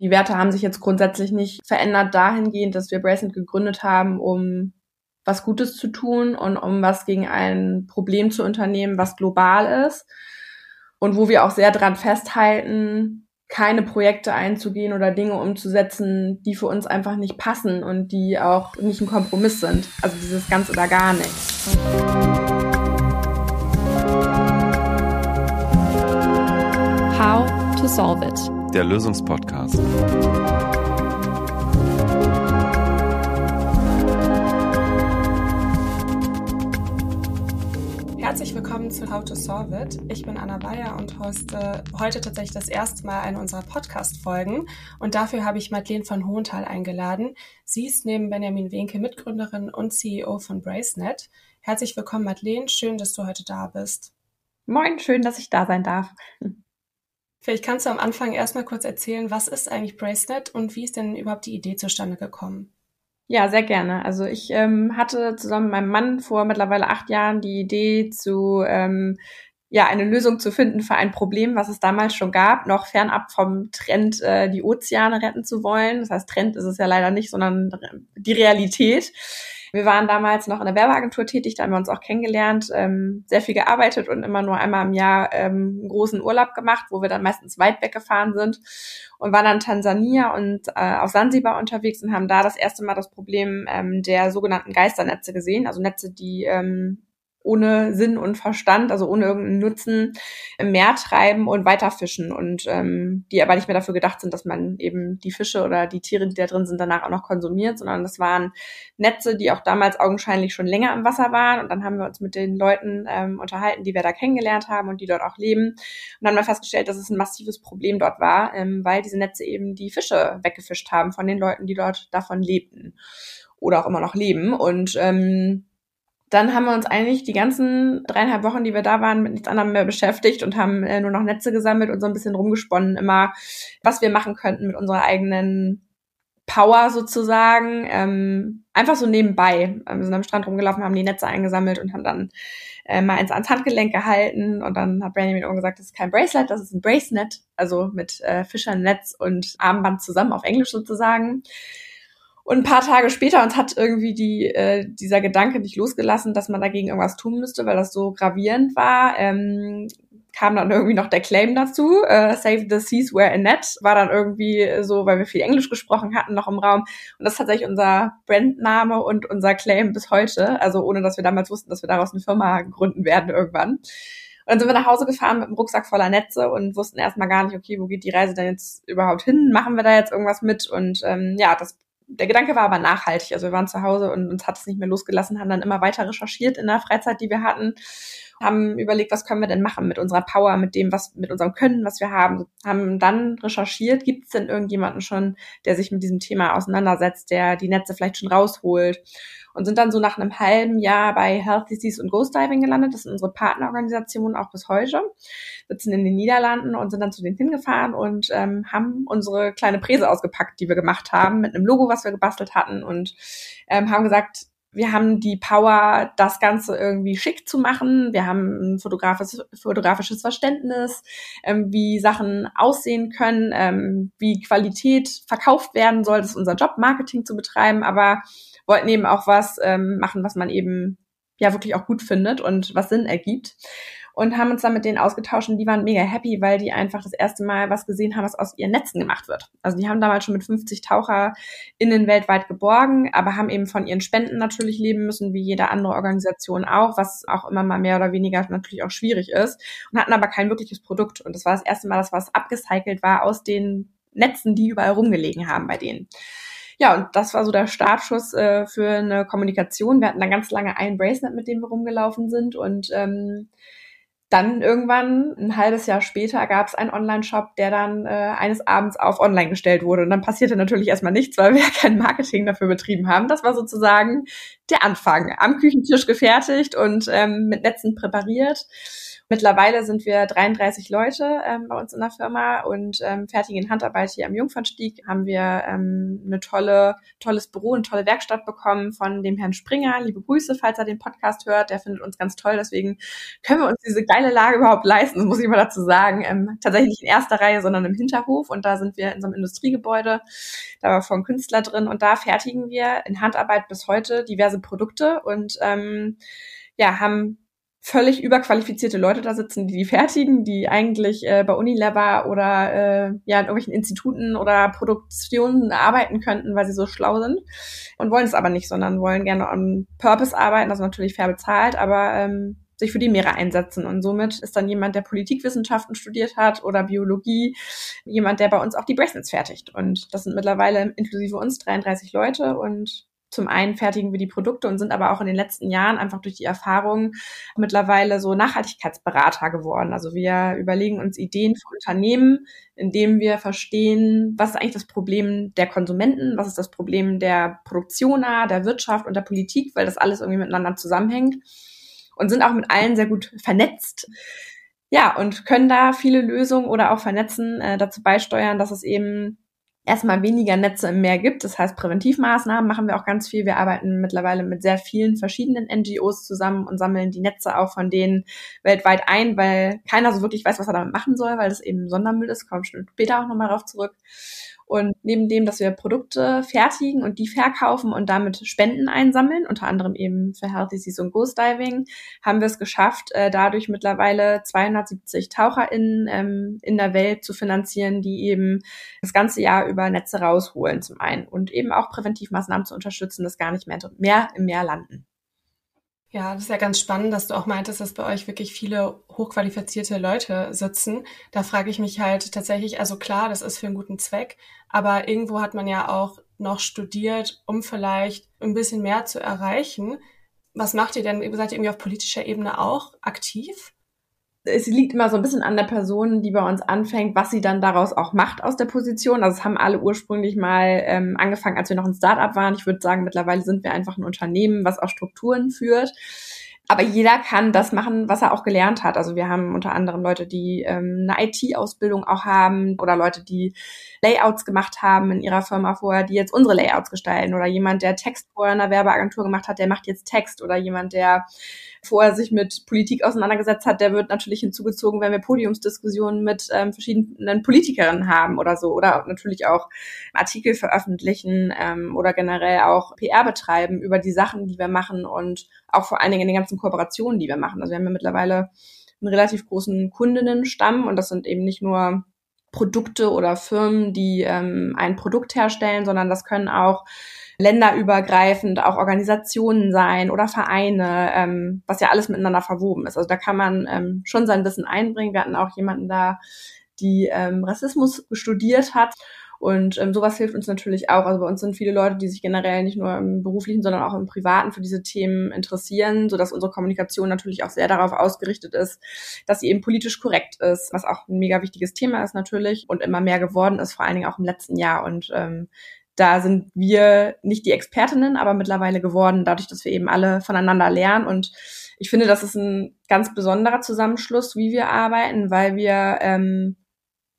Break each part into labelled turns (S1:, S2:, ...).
S1: Die Werte haben sich jetzt grundsätzlich nicht verändert dahingehend, dass wir Bracelet gegründet haben, um was Gutes zu tun und um was gegen ein Problem zu unternehmen, was global ist. Und wo wir auch sehr dran festhalten, keine Projekte einzugehen oder Dinge umzusetzen, die für uns einfach nicht passen und die auch nicht ein Kompromiss sind. Also dieses ganz oder gar nichts.
S2: How to solve it.
S3: Der Lösungspodcast.
S4: Herzlich willkommen zu How to Solve It. Ich bin Anna Bayer und hoste heute tatsächlich das erste Mal eine unserer Podcast-Folgen. Und dafür habe ich Madeleine von Hohenthal eingeladen. Sie ist neben Benjamin Wenke Mitgründerin und CEO von Bracenet. Herzlich willkommen, Madeleine. Schön, dass du heute da bist.
S1: Moin, schön, dass ich da sein darf.
S4: Vielleicht kannst du am Anfang erstmal kurz erzählen, was ist eigentlich Bracenet und wie ist denn überhaupt die Idee zustande gekommen?
S1: Ja, sehr gerne. Also ich ähm, hatte zusammen mit meinem Mann vor mittlerweile acht Jahren die Idee zu ähm, ja eine Lösung zu finden für ein Problem, was es damals schon gab, noch fernab vom Trend, äh, die Ozeane retten zu wollen. Das heißt, Trend ist es ja leider nicht, sondern die Realität. Wir waren damals noch in der Werbeagentur tätig, da haben wir uns auch kennengelernt, ähm, sehr viel gearbeitet und immer nur einmal im Jahr ähm, großen Urlaub gemacht, wo wir dann meistens weit weggefahren sind und waren dann Tansania und äh, auf Sansibar unterwegs und haben da das erste Mal das Problem ähm, der sogenannten Geisternetze gesehen, also Netze, die ähm, ohne Sinn und Verstand, also ohne irgendeinen Nutzen im Meer treiben und weiterfischen und ähm, die aber nicht mehr dafür gedacht sind, dass man eben die Fische oder die Tiere, die da drin sind, danach auch noch konsumiert, sondern das waren Netze, die auch damals augenscheinlich schon länger im Wasser waren. Und dann haben wir uns mit den Leuten ähm, unterhalten, die wir da kennengelernt haben und die dort auch leben. Und haben dann festgestellt, dass es ein massives Problem dort war, ähm, weil diese Netze eben die Fische weggefischt haben von den Leuten, die dort davon lebten oder auch immer noch leben. Und ähm, dann haben wir uns eigentlich die ganzen dreieinhalb Wochen, die wir da waren, mit nichts anderem mehr beschäftigt und haben äh, nur noch Netze gesammelt und so ein bisschen rumgesponnen, immer, was wir machen könnten mit unserer eigenen Power sozusagen. Ähm, einfach so nebenbei. Wir sind am Strand rumgelaufen, haben die Netze eingesammelt und haben dann äh, mal eins ans Handgelenk gehalten und dann hat Brandy mir gesagt, das ist kein Bracelet, das ist ein Bracelet, also mit äh, Fischernetz und Armband zusammen auf Englisch sozusagen. Und ein paar Tage später uns hat irgendwie die, äh, dieser Gedanke nicht losgelassen, dass man dagegen irgendwas tun müsste, weil das so gravierend war. Ähm, kam dann irgendwie noch der Claim dazu. Äh, Save the Seas Where a Net war dann irgendwie so, weil wir viel Englisch gesprochen hatten, noch im Raum. Und das ist tatsächlich unser Brandname und unser Claim bis heute. Also ohne, dass wir damals wussten, dass wir daraus eine Firma gründen werden irgendwann. Und dann sind wir nach Hause gefahren mit einem Rucksack voller Netze und wussten erstmal gar nicht, okay, wo geht die Reise denn jetzt überhaupt hin? Machen wir da jetzt irgendwas mit? Und ähm, ja, das der Gedanke war aber nachhaltig. Also wir waren zu Hause und uns hat es nicht mehr losgelassen, haben dann immer weiter recherchiert in der Freizeit, die wir hatten, haben überlegt, was können wir denn machen mit unserer Power, mit dem, was, mit unserem Können, was wir haben, haben dann recherchiert, gibt es denn irgendjemanden schon, der sich mit diesem Thema auseinandersetzt, der die Netze vielleicht schon rausholt und sind dann so nach einem halben Jahr bei Healthy Seas und Ghost Diving gelandet. Das sind unsere Partnerorganisationen auch bis heute. Sitzen in den Niederlanden und sind dann zu denen hingefahren und ähm, haben unsere kleine Präse ausgepackt, die wir gemacht haben, mit einem Logo, was wir gebastelt hatten und ähm, haben gesagt, wir haben die Power, das Ganze irgendwie schick zu machen. Wir haben ein fotografisches, fotografisches Verständnis, ähm, wie Sachen aussehen können, ähm, wie Qualität verkauft werden soll. Das ist unser Job, Marketing zu betreiben, aber wollten eben auch was ähm, machen, was man eben ja wirklich auch gut findet und was Sinn ergibt. Und haben uns dann mit denen ausgetauscht und die waren mega happy, weil die einfach das erste Mal was gesehen haben, was aus ihren Netzen gemacht wird. Also die haben damals schon mit 50 TaucherInnen weltweit geborgen, aber haben eben von ihren Spenden natürlich leben müssen, wie jede andere Organisation auch, was auch immer mal mehr oder weniger natürlich auch schwierig ist und hatten aber kein wirkliches Produkt. Und das war das erste Mal, dass was abgecycelt war aus den Netzen, die überall rumgelegen haben bei denen. Ja, und das war so der Startschuss äh, für eine Kommunikation. Wir hatten dann ganz lange ein Bracelet, mit dem wir rumgelaufen sind und ähm, dann irgendwann, ein halbes Jahr später, gab es einen Online-Shop, der dann äh, eines Abends auf online gestellt wurde. Und dann passierte natürlich erstmal nichts, weil wir ja kein Marketing dafür betrieben haben. Das war sozusagen der Anfang. Am Küchentisch gefertigt und ähm, mit Netzen präpariert. Mittlerweile sind wir 33 Leute ähm, bei uns in der Firma und ähm, fertigen in Handarbeit hier am Jungfernstieg. Haben wir ähm, eine tolle, tolles Büro, eine tolle Werkstatt bekommen von dem Herrn Springer. Liebe Grüße, falls er den Podcast hört. Der findet uns ganz toll. Deswegen können wir uns diese geile Lage überhaupt leisten. Das muss ich mal dazu sagen. Ähm, tatsächlich nicht in erster Reihe, sondern im Hinterhof. Und da sind wir in so einem Industriegebäude. Da war von Künstler drin und da fertigen wir in Handarbeit bis heute diverse Produkte und ähm, ja, haben völlig überqualifizierte Leute da sitzen, die die fertigen, die eigentlich äh, bei Unilever oder äh, ja in irgendwelchen Instituten oder Produktionen arbeiten könnten, weil sie so schlau sind und wollen es aber nicht, sondern wollen gerne on Purpose arbeiten, also natürlich fair bezahlt, aber ähm, sich für die Meere einsetzen. Und somit ist dann jemand, der Politikwissenschaften studiert hat oder Biologie, jemand, der bei uns auch die Bracelets fertigt. Und das sind mittlerweile inklusive uns 33 Leute und zum einen fertigen wir die Produkte und sind aber auch in den letzten Jahren einfach durch die Erfahrung mittlerweile so Nachhaltigkeitsberater geworden. Also wir überlegen uns Ideen für Unternehmen, indem wir verstehen, was ist eigentlich das Problem der Konsumenten, was ist das Problem der Produktioner, der Wirtschaft und der Politik, weil das alles irgendwie miteinander zusammenhängt und sind auch mit allen sehr gut vernetzt. Ja, und können da viele Lösungen oder auch vernetzen, äh, dazu beisteuern, dass es eben erstmal weniger Netze im Meer gibt. Das heißt, Präventivmaßnahmen machen wir auch ganz viel. Wir arbeiten mittlerweile mit sehr vielen verschiedenen NGOs zusammen und sammeln die Netze auch von denen weltweit ein, weil keiner so wirklich weiß, was er damit machen soll, weil das eben Sondermüll ist. Kommen später auch nochmal drauf zurück. Und neben dem, dass wir Produkte fertigen und die verkaufen und damit Spenden einsammeln, unter anderem eben für Healthy Seas und Ghost Diving, haben wir es geschafft, äh, dadurch mittlerweile 270 TaucherInnen ähm, in der Welt zu finanzieren, die eben das ganze Jahr über Netze rausholen zum einen und eben auch Präventivmaßnahmen zu unterstützen, dass gar nicht mehr, mehr im Meer landen.
S4: Ja, das ist ja ganz spannend, dass du auch meintest, dass bei euch wirklich viele hochqualifizierte Leute sitzen. Da frage ich mich halt tatsächlich, also klar, das ist für einen guten Zweck, aber irgendwo hat man ja auch noch studiert, um vielleicht ein bisschen mehr zu erreichen. Was macht ihr denn? Seid ihr irgendwie auf politischer Ebene auch aktiv?
S1: es liegt immer so ein bisschen an der Person, die bei uns anfängt, was sie dann daraus auch macht aus der Position. Also es haben alle ursprünglich mal ähm, angefangen, als wir noch ein Startup waren. Ich würde sagen, mittlerweile sind wir einfach ein Unternehmen, was auch Strukturen führt. Aber jeder kann das machen, was er auch gelernt hat. Also wir haben unter anderem Leute, die ähm, eine IT-Ausbildung auch haben oder Leute, die Layouts gemacht haben in ihrer Firma vorher, die jetzt unsere Layouts gestalten oder jemand, der Text vorher in einer Werbeagentur gemacht hat, der macht jetzt Text oder jemand, der vorher sich mit Politik auseinandergesetzt hat, der wird natürlich hinzugezogen, wenn wir Podiumsdiskussionen mit ähm, verschiedenen Politikerinnen haben oder so oder natürlich auch Artikel veröffentlichen ähm, oder generell auch PR betreiben über die Sachen, die wir machen und auch vor allen Dingen in den ganzen Kooperationen, die wir machen. Also wir haben ja mittlerweile einen relativ großen Kundinnenstamm und das sind eben nicht nur Produkte oder Firmen, die ähm, ein Produkt herstellen, sondern das können auch länderübergreifend auch Organisationen sein oder Vereine, ähm, was ja alles miteinander verwoben ist. Also da kann man ähm, schon sein Wissen einbringen. Wir hatten auch jemanden da, die ähm, Rassismus studiert hat. Und ähm, sowas hilft uns natürlich auch. Also bei uns sind viele Leute, die sich generell nicht nur im beruflichen, sondern auch im privaten für diese Themen interessieren, sodass unsere Kommunikation natürlich auch sehr darauf ausgerichtet ist, dass sie eben politisch korrekt ist, was auch ein mega wichtiges Thema ist natürlich und immer mehr geworden ist, vor allen Dingen auch im letzten Jahr. Und ähm, da sind wir nicht die Expertinnen, aber mittlerweile geworden, dadurch, dass wir eben alle voneinander lernen. Und ich finde, das ist ein ganz besonderer Zusammenschluss, wie wir arbeiten, weil wir ähm,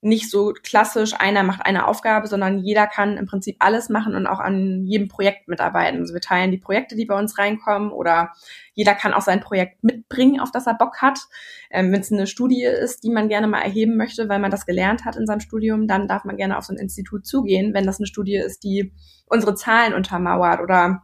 S1: nicht so klassisch, einer macht eine Aufgabe, sondern jeder kann im Prinzip alles machen und auch an jedem Projekt mitarbeiten. Also wir teilen die Projekte, die bei uns reinkommen oder jeder kann auch sein Projekt mitbringen, auf das er Bock hat. Ähm, Wenn es eine Studie ist, die man gerne mal erheben möchte, weil man das gelernt hat in seinem Studium, dann darf man gerne auf so ein Institut zugehen. Wenn das eine Studie ist, die unsere Zahlen untermauert oder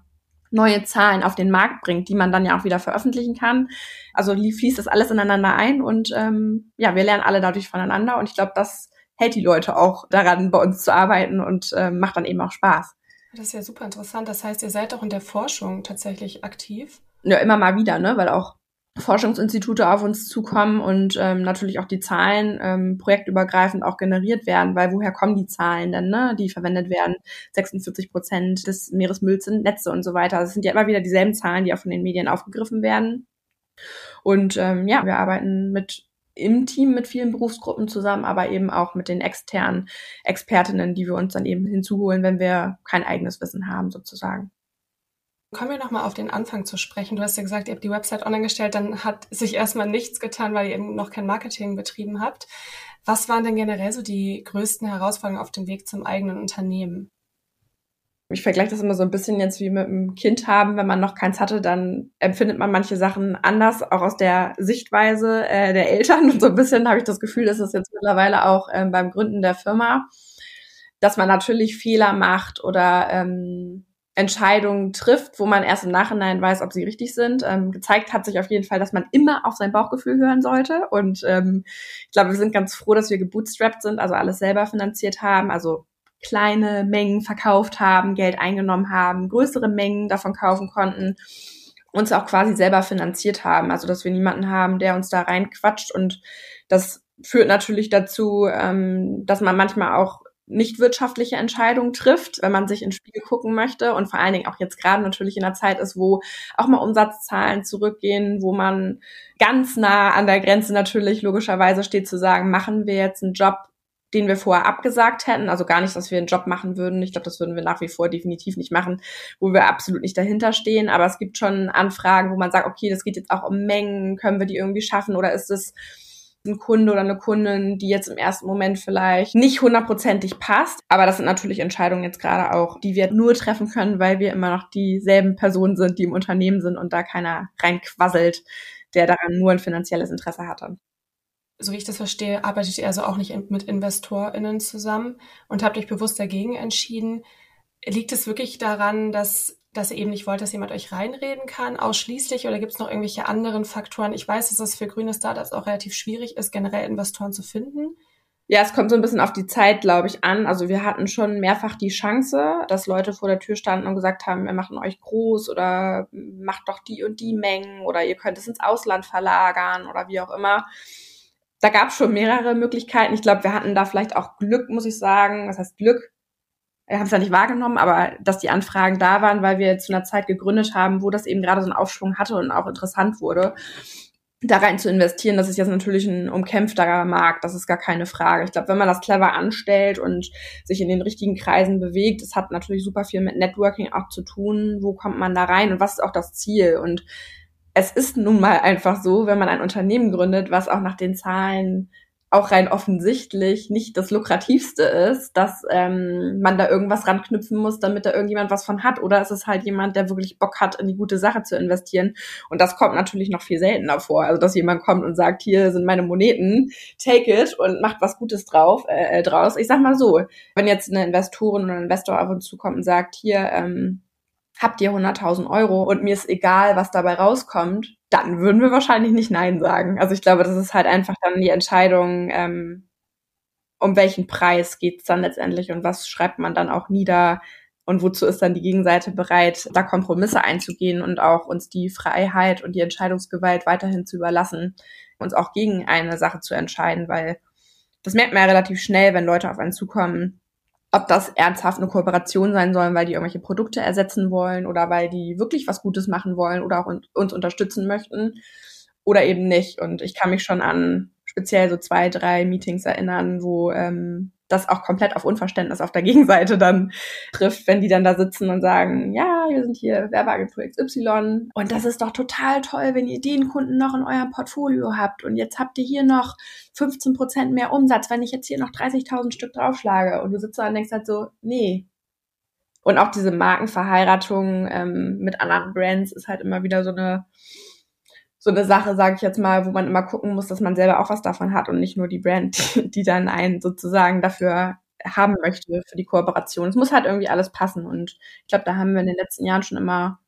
S1: neue Zahlen auf den Markt bringt, die man dann ja auch wieder veröffentlichen kann. Also fließt das alles ineinander ein und ähm, ja, wir lernen alle dadurch voneinander und ich glaube, das hält die Leute auch daran, bei uns zu arbeiten und äh, macht dann eben auch Spaß.
S4: Das ist ja super interessant. Das heißt, ihr seid auch in der Forschung tatsächlich aktiv?
S1: Ja, immer mal wieder, ne? Weil auch Forschungsinstitute auf uns zukommen und ähm, natürlich auch die Zahlen ähm, projektübergreifend auch generiert werden, weil woher kommen die Zahlen denn, ne, die verwendet werden? 46 Prozent des Meeresmülls sind Netze und so weiter. Das sind ja immer wieder dieselben Zahlen, die auch von den Medien aufgegriffen werden. Und ähm, ja, wir arbeiten mit im Team mit vielen Berufsgruppen zusammen, aber eben auch mit den externen Expertinnen, die wir uns dann eben hinzuholen, wenn wir kein eigenes Wissen haben, sozusagen.
S4: Kommen wir nochmal auf den Anfang zu sprechen. Du hast ja gesagt, ihr habt die Website online gestellt, dann hat sich erstmal nichts getan, weil ihr eben noch kein Marketing betrieben habt. Was waren denn generell so die größten Herausforderungen auf dem Weg zum eigenen Unternehmen?
S1: Ich vergleiche das immer so ein bisschen jetzt wie mit einem Kind haben. Wenn man noch keins hatte, dann empfindet man manche Sachen anders, auch aus der Sichtweise äh, der Eltern. Und so ein bisschen habe ich das Gefühl, dass es jetzt mittlerweile auch ähm, beim Gründen der Firma, dass man natürlich Fehler macht oder ähm, Entscheidungen trifft, wo man erst im Nachhinein weiß, ob sie richtig sind. Ähm, gezeigt hat sich auf jeden Fall, dass man immer auf sein Bauchgefühl hören sollte. Und ähm, ich glaube, wir sind ganz froh, dass wir gebootstrapped sind, also alles selber finanziert haben, also kleine Mengen verkauft haben, Geld eingenommen haben, größere Mengen davon kaufen konnten, uns auch quasi selber finanziert haben. Also dass wir niemanden haben, der uns da reinquatscht. Und das führt natürlich dazu, ähm, dass man manchmal auch nicht wirtschaftliche Entscheidungen trifft, wenn man sich ins Spiegel gucken möchte und vor allen Dingen auch jetzt gerade natürlich in der Zeit ist, wo auch mal Umsatzzahlen zurückgehen, wo man ganz nah an der Grenze natürlich logischerweise steht zu sagen, machen wir jetzt einen Job, den wir vorher abgesagt hätten, also gar nicht, dass wir einen Job machen würden. Ich glaube, das würden wir nach wie vor definitiv nicht machen, wo wir absolut nicht dahinter stehen. Aber es gibt schon Anfragen, wo man sagt, okay, das geht jetzt auch um Mengen, können wir die irgendwie schaffen oder ist es ein Kunde oder eine Kundin, die jetzt im ersten Moment vielleicht nicht hundertprozentig passt. Aber das sind natürlich Entscheidungen jetzt gerade auch, die wir nur treffen können, weil wir immer noch dieselben Personen sind, die im Unternehmen sind und da keiner reinquasselt, der daran nur ein finanzielles Interesse hatte.
S4: So wie ich das verstehe, arbeitet ihr also auch nicht mit InvestorInnen zusammen und habt euch bewusst dagegen entschieden. Liegt es wirklich daran, dass dass ihr eben nicht wollt, dass jemand euch reinreden kann, ausschließlich, oder gibt es noch irgendwelche anderen Faktoren? Ich weiß, dass es für grüne Startups auch relativ schwierig ist, generell Investoren zu finden.
S1: Ja, es kommt so ein bisschen auf die Zeit, glaube ich, an. Also wir hatten schon mehrfach die Chance, dass Leute vor der Tür standen und gesagt haben, wir machen euch groß oder macht doch die und die Mengen oder ihr könnt es ins Ausland verlagern oder wie auch immer. Da gab es schon mehrere Möglichkeiten. Ich glaube, wir hatten da vielleicht auch Glück, muss ich sagen. Was heißt Glück? Wir haben es ja nicht wahrgenommen, aber dass die Anfragen da waren, weil wir zu einer Zeit gegründet haben, wo das eben gerade so einen Aufschwung hatte und auch interessant wurde, da rein zu investieren, das ist jetzt natürlich ein umkämpfter Markt, das ist gar keine Frage. Ich glaube, wenn man das clever anstellt und sich in den richtigen Kreisen bewegt, das hat natürlich super viel mit Networking auch zu tun. Wo kommt man da rein und was ist auch das Ziel? Und es ist nun mal einfach so, wenn man ein Unternehmen gründet, was auch nach den Zahlen auch rein offensichtlich nicht das lukrativste ist, dass ähm, man da irgendwas ranknüpfen muss, damit da irgendjemand was von hat. Oder ist es halt jemand, der wirklich Bock hat, in die gute Sache zu investieren. Und das kommt natürlich noch viel seltener vor. Also dass jemand kommt und sagt, hier sind meine Moneten, take it und macht was Gutes drauf äh, draus. Ich sag mal so, wenn jetzt eine Investorin oder ein Investor auf uns zukommt und sagt, hier, ähm, habt ihr 100.000 Euro und mir ist egal, was dabei rauskommt, dann würden wir wahrscheinlich nicht Nein sagen. Also ich glaube, das ist halt einfach dann die Entscheidung, ähm, um welchen Preis geht's dann letztendlich und was schreibt man dann auch nieder und wozu ist dann die Gegenseite bereit, da Kompromisse einzugehen und auch uns die Freiheit und die Entscheidungsgewalt weiterhin zu überlassen, uns auch gegen eine Sache zu entscheiden, weil das merkt man ja relativ schnell, wenn Leute auf einen zukommen, ob das ernsthaft eine Kooperation sein soll, weil die irgendwelche Produkte ersetzen wollen oder weil die wirklich was Gutes machen wollen oder auch uns unterstützen möchten oder eben nicht. Und ich kann mich schon an speziell so zwei, drei Meetings erinnern, wo ähm, das auch komplett auf Unverständnis auf der Gegenseite dann trifft, wenn die dann da sitzen und sagen, ja, wir sind hier Werbeagentur XY und das ist doch total toll, wenn ihr den Kunden noch in eurem Portfolio habt. Und jetzt habt ihr hier noch 15 Prozent mehr Umsatz, wenn ich jetzt hier noch 30.000 Stück draufschlage. Und du sitzt da und denkst halt so, nee. Und auch diese Markenverheiratung ähm, mit anderen Brands ist halt immer wieder so eine so eine Sache, sage ich jetzt mal, wo man immer gucken muss, dass man selber auch was davon hat und nicht nur die Brand, die dann einen sozusagen dafür haben möchte für die Kooperation. Es muss halt irgendwie alles passen und ich glaube, da haben wir in den letzten Jahren schon immer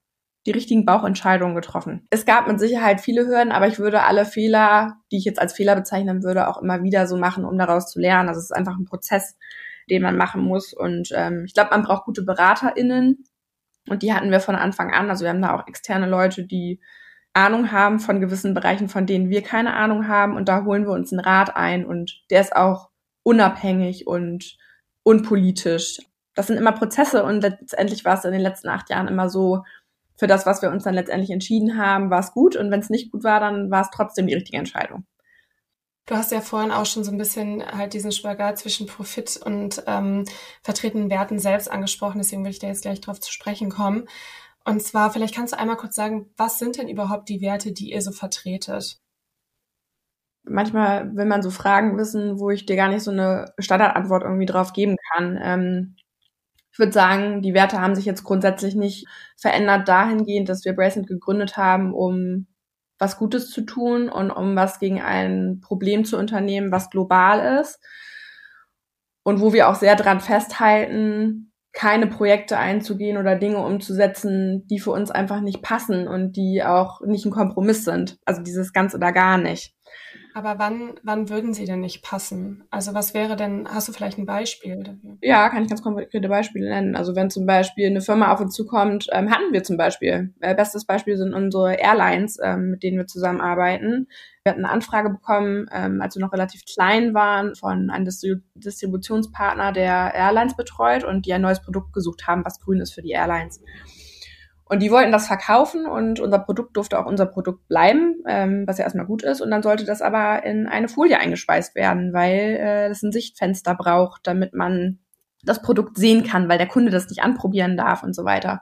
S1: die richtigen Bauchentscheidungen getroffen. Es gab mit Sicherheit viele Hürden, aber ich würde alle Fehler, die ich jetzt als Fehler bezeichnen würde, auch immer wieder so machen, um daraus zu lernen. Also es ist einfach ein Prozess, den man machen muss. Und ähm, ich glaube, man braucht gute BeraterInnen. Und die hatten wir von Anfang an. Also wir haben da auch externe Leute, die Ahnung haben von gewissen Bereichen, von denen wir keine Ahnung haben. Und da holen wir uns einen Rat ein und der ist auch unabhängig und unpolitisch. Das sind immer Prozesse und letztendlich war es in den letzten acht Jahren immer so, für das, was wir uns dann letztendlich entschieden haben, war es gut und wenn es nicht gut war, dann war es trotzdem die richtige Entscheidung.
S4: Du hast ja vorhin auch schon so ein bisschen halt diesen Spagat zwischen Profit und ähm, vertretenen Werten selbst angesprochen, deswegen will ich da jetzt gleich drauf zu sprechen kommen. Und zwar, vielleicht kannst du einmal kurz sagen, was sind denn überhaupt die Werte, die ihr so vertretet?
S1: Manchmal will man so Fragen wissen, wo ich dir gar nicht so eine Standardantwort irgendwie drauf geben kann. Ähm, ich würde sagen, die Werte haben sich jetzt grundsätzlich nicht verändert dahingehend, dass wir Bracelet gegründet haben, um was Gutes zu tun und um was gegen ein Problem zu unternehmen, was global ist. Und wo wir auch sehr dran festhalten, keine Projekte einzugehen oder Dinge umzusetzen, die für uns einfach nicht passen und die auch nicht ein Kompromiss sind. Also dieses ganz oder gar nicht.
S4: Aber wann, wann würden sie denn nicht passen? Also was wäre denn, hast du vielleicht ein Beispiel dafür?
S1: Ja, kann ich ganz konkrete Beispiele nennen. Also wenn zum Beispiel eine Firma auf uns zukommt, ähm, hatten wir zum Beispiel, äh, bestes Beispiel sind unsere Airlines, ähm, mit denen wir zusammenarbeiten. Wir hatten eine Anfrage bekommen, ähm, als wir noch relativ klein waren, von einem Distrib Distributionspartner, der Airlines betreut und die ein neues Produkt gesucht haben, was grün ist für die Airlines. Und die wollten das verkaufen und unser Produkt durfte auch unser Produkt bleiben, ähm, was ja erstmal gut ist. Und dann sollte das aber in eine Folie eingespeist werden, weil äh, das ein Sichtfenster braucht, damit man das Produkt sehen kann, weil der Kunde das nicht anprobieren darf und so weiter.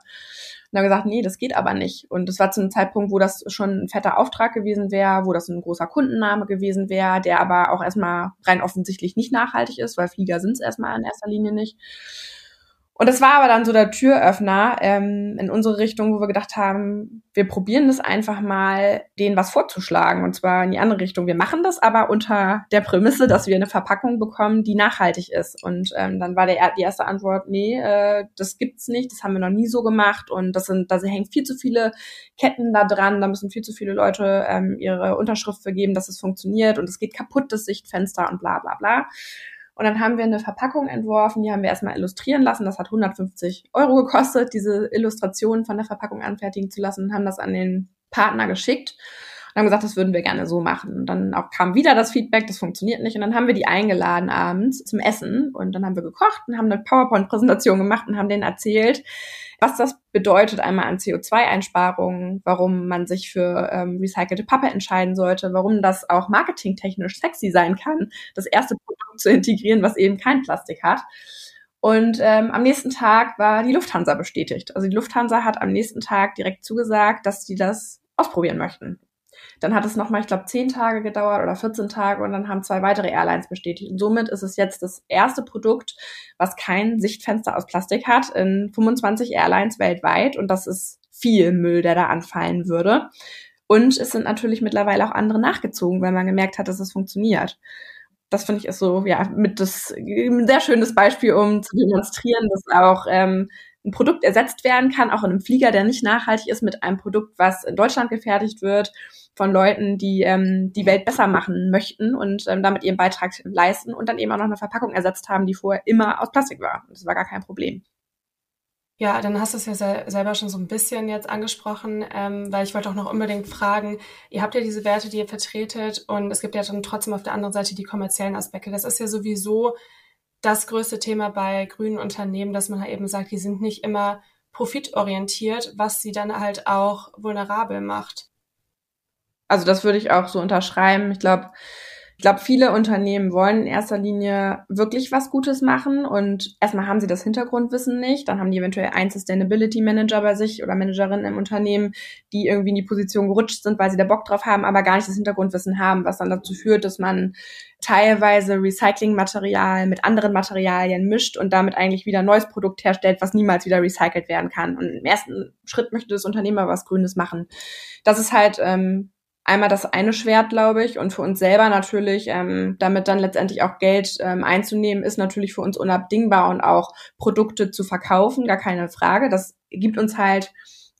S1: Und dann gesagt, nee, das geht aber nicht. Und das war zu einem Zeitpunkt, wo das schon ein fetter Auftrag gewesen wäre, wo das ein großer Kundenname gewesen wäre, der aber auch erstmal rein offensichtlich nicht nachhaltig ist, weil Flieger sind es erstmal in erster Linie nicht. Und das war aber dann so der Türöffner ähm, in unsere Richtung, wo wir gedacht haben, wir probieren das einfach mal, denen was vorzuschlagen. Und zwar in die andere Richtung. Wir machen das aber unter der Prämisse, dass wir eine Verpackung bekommen, die nachhaltig ist. Und ähm, dann war der, die erste Antwort, nee, äh, das gibt's nicht, das haben wir noch nie so gemacht. Und das sind, da hängen viel zu viele Ketten da dran, da müssen viel zu viele Leute ähm, ihre Unterschrift vergeben, dass es funktioniert und es geht kaputt, das Sichtfenster und bla bla bla. Und dann haben wir eine Verpackung entworfen, die haben wir erstmal illustrieren lassen. Das hat 150 Euro gekostet, diese Illustration von der Verpackung anfertigen zu lassen und haben das an den Partner geschickt und haben gesagt, das würden wir gerne so machen. Und dann auch kam wieder das Feedback, das funktioniert nicht. Und dann haben wir die eingeladen abends zum Essen und dann haben wir gekocht und haben eine PowerPoint-Präsentation gemacht und haben denen erzählt, was das bedeutet einmal an CO2-Einsparungen, warum man sich für ähm, recycelte Pappe entscheiden sollte, warum das auch marketingtechnisch sexy sein kann, das erste Produkt zu integrieren, was eben kein Plastik hat. Und ähm, am nächsten Tag war die Lufthansa bestätigt. Also die Lufthansa hat am nächsten Tag direkt zugesagt, dass die das ausprobieren möchten. Dann hat es nochmal, ich glaube, zehn Tage gedauert oder 14 Tage und dann haben zwei weitere Airlines bestätigt. Und somit ist es jetzt das erste Produkt, was kein Sichtfenster aus Plastik hat in 25 Airlines weltweit. Und das ist viel Müll, der da anfallen würde. Und es sind natürlich mittlerweile auch andere nachgezogen, weil man gemerkt hat, dass es funktioniert. Das finde ich ist so, ja, mit das ein sehr schönes Beispiel, um zu demonstrieren, dass auch ähm, ein Produkt ersetzt werden kann, auch in einem Flieger, der nicht nachhaltig ist, mit einem Produkt, was in Deutschland gefertigt wird von Leuten, die ähm, die Welt besser machen möchten und ähm, damit ihren Beitrag leisten und dann eben auch noch eine Verpackung ersetzt haben, die vorher immer aus Plastik war. Das war gar kein Problem.
S4: Ja, dann hast du es ja sel selber schon so ein bisschen jetzt angesprochen, ähm, weil ich wollte auch noch unbedingt fragen, ihr habt ja diese Werte, die ihr vertretet und es gibt ja dann trotzdem auf der anderen Seite die kommerziellen Aspekte. Das ist ja sowieso das größte Thema bei grünen Unternehmen, dass man halt eben sagt, die sind nicht immer profitorientiert, was sie dann halt auch vulnerabel macht.
S1: Also das würde ich auch so unterschreiben. Ich glaube, ich glaube, viele Unternehmen wollen in erster Linie wirklich was Gutes machen und erstmal haben sie das Hintergrundwissen nicht, dann haben die eventuell einen Sustainability Manager bei sich oder Managerin im Unternehmen, die irgendwie in die Position gerutscht sind, weil sie da Bock drauf haben, aber gar nicht das Hintergrundwissen haben, was dann dazu führt, dass man teilweise Recyclingmaterial mit anderen Materialien mischt und damit eigentlich wieder ein neues Produkt herstellt, was niemals wieder recycelt werden kann. Und im ersten Schritt möchte das Unternehmen aber was Grünes machen. Das ist halt ähm, einmal das eine Schwert, glaube ich, und für uns selber natürlich, ähm, damit dann letztendlich auch Geld ähm, einzunehmen, ist natürlich für uns unabdingbar und auch Produkte zu verkaufen, gar keine Frage. Das gibt uns halt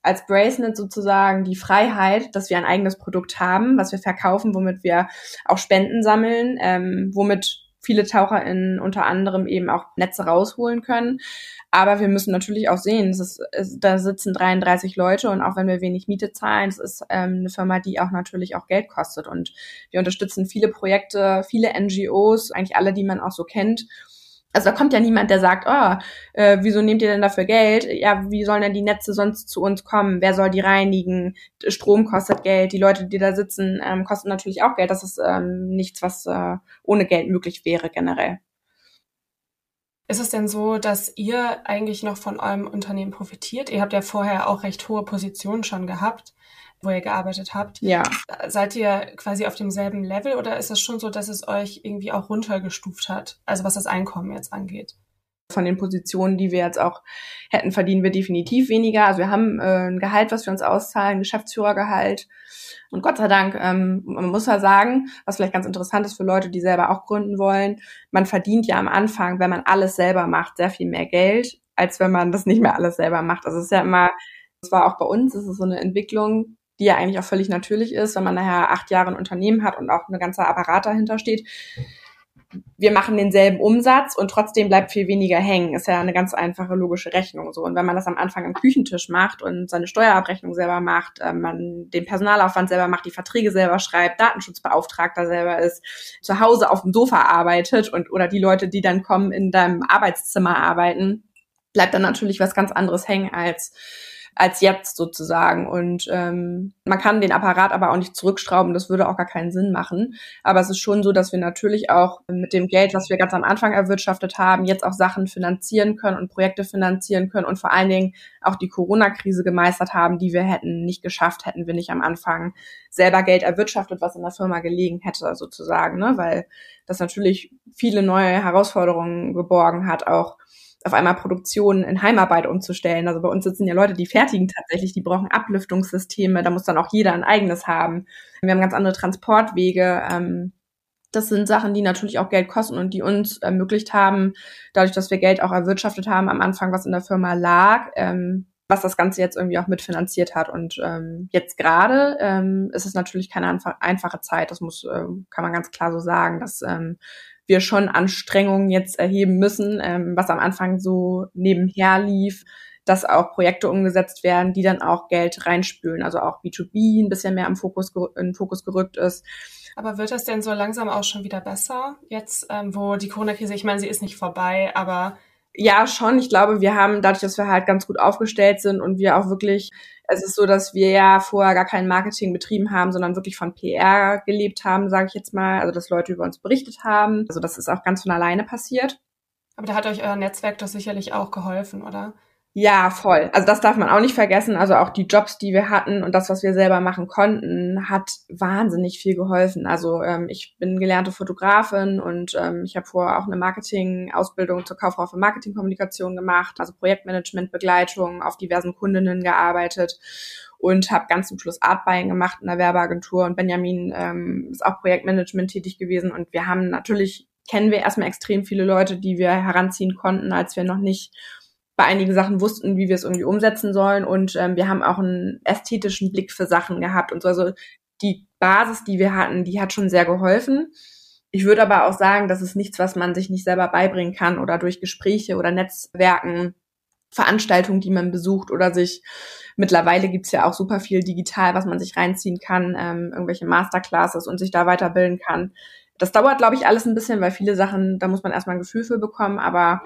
S1: als Bracelet sozusagen die Freiheit, dass wir ein eigenes Produkt haben, was wir verkaufen, womit wir auch Spenden sammeln, ähm, womit viele Taucher in unter anderem eben auch Netze rausholen können. Aber wir müssen natürlich auch sehen, es ist, es, da sitzen 33 Leute und auch wenn wir wenig Miete zahlen, es ist ähm, eine Firma, die auch natürlich auch Geld kostet. Und wir unterstützen viele Projekte, viele NGOs, eigentlich alle, die man auch so kennt. Also da kommt ja niemand, der sagt, oh, äh, wieso nehmt ihr denn dafür Geld? Ja, wie sollen denn die Netze sonst zu uns kommen? Wer soll die reinigen? Strom kostet Geld, die Leute, die da sitzen, ähm, kosten natürlich auch Geld. Das ist ähm, nichts, was äh, ohne Geld möglich wäre generell.
S4: Ist es denn so, dass ihr eigentlich noch von eurem Unternehmen profitiert? Ihr habt ja vorher auch recht hohe Positionen schon gehabt, wo ihr gearbeitet habt.
S1: Ja.
S4: Seid ihr quasi auf demselben Level oder ist es schon so, dass es euch irgendwie auch runtergestuft hat? Also was das Einkommen jetzt angeht?
S1: Von den Positionen, die wir jetzt auch hätten, verdienen wir definitiv weniger. Also wir haben äh, ein Gehalt, was wir uns auszahlen, Geschäftsführergehalt. Und Gott sei Dank, ähm, man muss ja sagen, was vielleicht ganz interessant ist für Leute, die selber auch gründen wollen, man verdient ja am Anfang, wenn man alles selber macht, sehr viel mehr Geld, als wenn man das nicht mehr alles selber macht. Also es ist ja immer, das war auch bei uns, es ist so eine Entwicklung, die ja eigentlich auch völlig natürlich ist, wenn man nachher acht Jahre ein Unternehmen hat und auch eine ganze Apparat dahinter steht wir machen denselben Umsatz und trotzdem bleibt viel weniger hängen. Ist ja eine ganz einfache logische Rechnung so. Und wenn man das am Anfang am Küchentisch macht und seine Steuerabrechnung selber macht, äh, man den Personalaufwand selber macht, die Verträge selber schreibt, Datenschutzbeauftragter selber ist, zu Hause auf dem Sofa arbeitet und oder die Leute, die dann kommen, in deinem Arbeitszimmer arbeiten, bleibt dann natürlich was ganz anderes hängen als als jetzt sozusagen. Und ähm, man kann den Apparat aber auch nicht zurückschrauben, das würde auch gar keinen Sinn machen. Aber es ist schon so, dass wir natürlich auch mit dem Geld, was wir ganz am Anfang erwirtschaftet haben, jetzt auch Sachen finanzieren können und Projekte finanzieren können und vor allen Dingen auch die Corona-Krise gemeistert haben, die wir hätten nicht geschafft, hätten wir nicht am Anfang selber Geld erwirtschaftet, was in der Firma gelegen hätte, sozusagen, ne? weil das natürlich viele neue Herausforderungen geborgen hat, auch auf einmal Produktionen in Heimarbeit umzustellen. Also bei uns sitzen ja Leute, die fertigen tatsächlich, die brauchen Ablüftungssysteme, da muss dann auch jeder ein eigenes haben. Wir haben ganz andere Transportwege. Ähm, das sind Sachen, die natürlich auch Geld kosten und die uns ermöglicht haben, dadurch, dass wir Geld auch erwirtschaftet haben am Anfang, was in der Firma lag, ähm, was das Ganze jetzt irgendwie auch mitfinanziert hat. Und ähm, jetzt gerade ähm, ist es natürlich keine einfache Zeit. Das muss, ähm, kann man ganz klar so sagen, dass ähm, wir schon Anstrengungen jetzt erheben müssen, ähm, was am Anfang so nebenher lief, dass auch Projekte umgesetzt werden, die dann auch Geld reinspülen, also auch B2B ein bisschen mehr im Fokus, in Fokus gerückt ist.
S4: Aber wird das denn so langsam auch schon wieder besser, jetzt ähm, wo die Corona-Krise, ich meine, sie ist nicht vorbei, aber
S1: ja, schon. Ich glaube, wir haben dadurch, dass wir halt ganz gut aufgestellt sind und wir auch wirklich, es ist so, dass wir ja vorher gar kein Marketing betrieben haben, sondern wirklich von PR gelebt haben, sage ich jetzt mal. Also, dass Leute über uns berichtet haben. Also, das ist auch ganz von alleine passiert.
S4: Aber da hat euch euer Netzwerk doch sicherlich auch geholfen, oder?
S1: Ja, voll. Also das darf man auch nicht vergessen. Also auch die Jobs, die wir hatten und das, was wir selber machen konnten, hat wahnsinnig viel geholfen. Also ähm, ich bin gelernte Fotografin und ähm, ich habe vorher auch eine Marketing-Ausbildung zur Kauffrau für Marketingkommunikation gemacht, also Projektmanagement-Begleitung auf diversen Kundinnen gearbeitet und habe ganz zum Schluss Artbuying gemacht in der Werbeagentur und Benjamin ähm, ist auch Projektmanagement tätig gewesen und wir haben natürlich kennen wir erstmal extrem viele Leute, die wir heranziehen konnten, als wir noch nicht bei einigen Sachen wussten, wie wir es irgendwie umsetzen sollen. Und ähm, wir haben auch einen ästhetischen Blick für Sachen gehabt und so. Also die Basis, die wir hatten, die hat schon sehr geholfen. Ich würde aber auch sagen, das ist nichts, was man sich nicht selber beibringen kann oder durch Gespräche oder Netzwerken, Veranstaltungen, die man besucht oder sich mittlerweile gibt's ja auch super viel digital, was man sich reinziehen kann, ähm, irgendwelche Masterclasses und sich da weiterbilden kann. Das dauert, glaube ich, alles ein bisschen, weil viele Sachen, da muss man erstmal ein Gefühl für bekommen, aber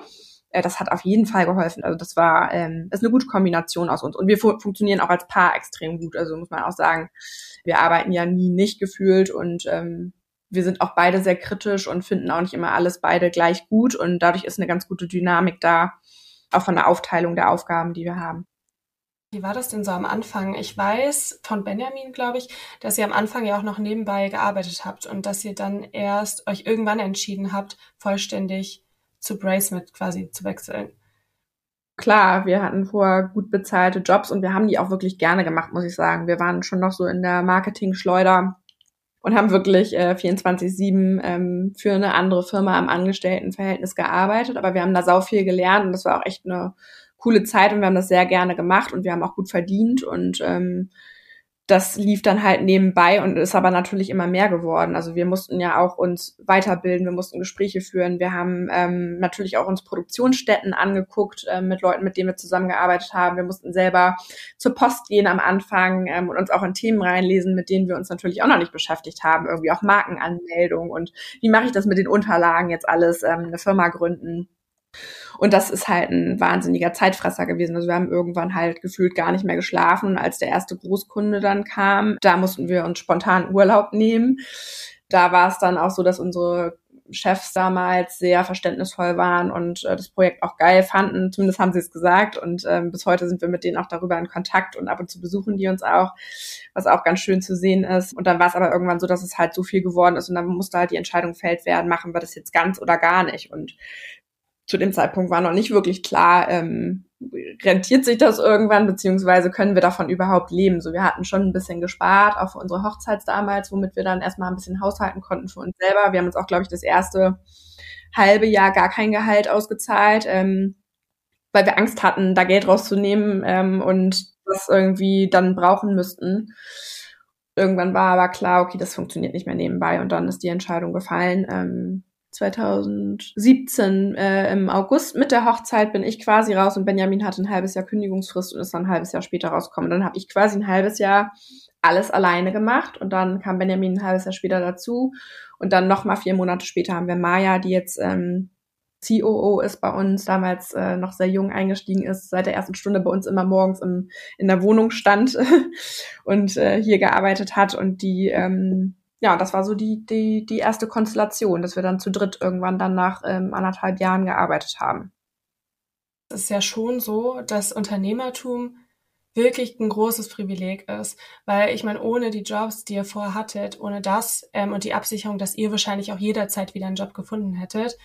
S1: äh, das hat auf jeden Fall geholfen. Also das war ähm, ist eine gute Kombination aus uns. Und wir fu funktionieren auch als Paar extrem gut. Also muss man auch sagen, wir arbeiten ja nie nicht gefühlt und ähm, wir sind auch beide sehr kritisch und finden auch nicht immer alles beide gleich gut. Und dadurch ist eine ganz gute Dynamik da, auch von der Aufteilung der Aufgaben, die wir haben.
S4: Wie war das denn so am Anfang? Ich weiß von Benjamin, glaube ich, dass ihr am Anfang ja auch noch nebenbei gearbeitet habt und dass ihr dann erst euch irgendwann entschieden habt, vollständig zu Bracemate quasi zu wechseln?
S1: Klar, wir hatten vorher gut bezahlte Jobs und wir haben die auch wirklich gerne gemacht, muss ich sagen. Wir waren schon noch so in der Marketing-Schleuder und haben wirklich äh, 24-7 ähm, für eine andere Firma am Angestelltenverhältnis gearbeitet. Aber wir haben da sau viel gelernt und das war auch echt eine coole Zeit und wir haben das sehr gerne gemacht und wir haben auch gut verdient und ähm, das lief dann halt nebenbei und ist aber natürlich immer mehr geworden. Also wir mussten ja auch uns weiterbilden, wir mussten Gespräche führen, wir haben ähm, natürlich auch uns Produktionsstätten angeguckt äh, mit Leuten, mit denen wir zusammengearbeitet haben. Wir mussten selber zur Post gehen am Anfang ähm, und uns auch in Themen reinlesen, mit denen wir uns natürlich auch noch nicht beschäftigt haben. Irgendwie auch Markenanmeldung und wie mache ich das mit den Unterlagen jetzt alles, ähm, eine Firma gründen. Und das ist halt ein wahnsinniger Zeitfresser gewesen. Also wir haben irgendwann halt gefühlt gar nicht mehr geschlafen. Als der erste Großkunde dann kam, da mussten wir uns spontan Urlaub nehmen. Da war es dann auch so, dass unsere Chefs damals sehr verständnisvoll waren und äh, das Projekt auch geil fanden. Zumindest haben sie es gesagt. Und ähm, bis heute sind wir mit denen auch darüber in Kontakt und ab und zu besuchen die uns auch, was auch ganz schön zu sehen ist. Und dann war es aber irgendwann so, dass es halt so viel geworden ist und dann musste halt die Entscheidung fällt werden, machen wir das jetzt ganz oder gar nicht. Und zu dem Zeitpunkt war noch nicht wirklich klar, ähm, rentiert sich das irgendwann, beziehungsweise können wir davon überhaupt leben. So, wir hatten schon ein bisschen gespart, auch für unsere Hochzeit damals, womit wir dann erstmal ein bisschen haushalten konnten für uns selber. Wir haben uns auch, glaube ich, das erste halbe Jahr gar kein Gehalt ausgezahlt, ähm, weil wir Angst hatten, da Geld rauszunehmen ähm, und das irgendwie dann brauchen müssten. Irgendwann war aber klar, okay, das funktioniert nicht mehr nebenbei und dann ist die Entscheidung gefallen. Ähm, 2017 äh, im August mit der Hochzeit bin ich quasi raus und Benjamin hatte ein halbes Jahr Kündigungsfrist und ist dann ein halbes Jahr später rausgekommen. dann habe ich quasi ein halbes Jahr alles alleine gemacht und dann kam Benjamin ein halbes Jahr später dazu und dann noch mal vier Monate später haben wir Maya, die jetzt ähm, COO ist bei uns, damals äh, noch sehr jung eingestiegen ist, seit der ersten Stunde bei uns immer morgens im, in der Wohnung stand und äh, hier gearbeitet hat und die ähm, ja, das war so die, die, die erste Konstellation, dass wir dann zu dritt irgendwann dann nach ähm, anderthalb Jahren gearbeitet haben.
S4: Es ist ja schon so, dass Unternehmertum wirklich ein großes Privileg ist, weil ich meine, ohne die Jobs, die ihr vorher hattet, ohne das ähm, und die Absicherung, dass ihr wahrscheinlich auch jederzeit wieder einen Job gefunden hättet,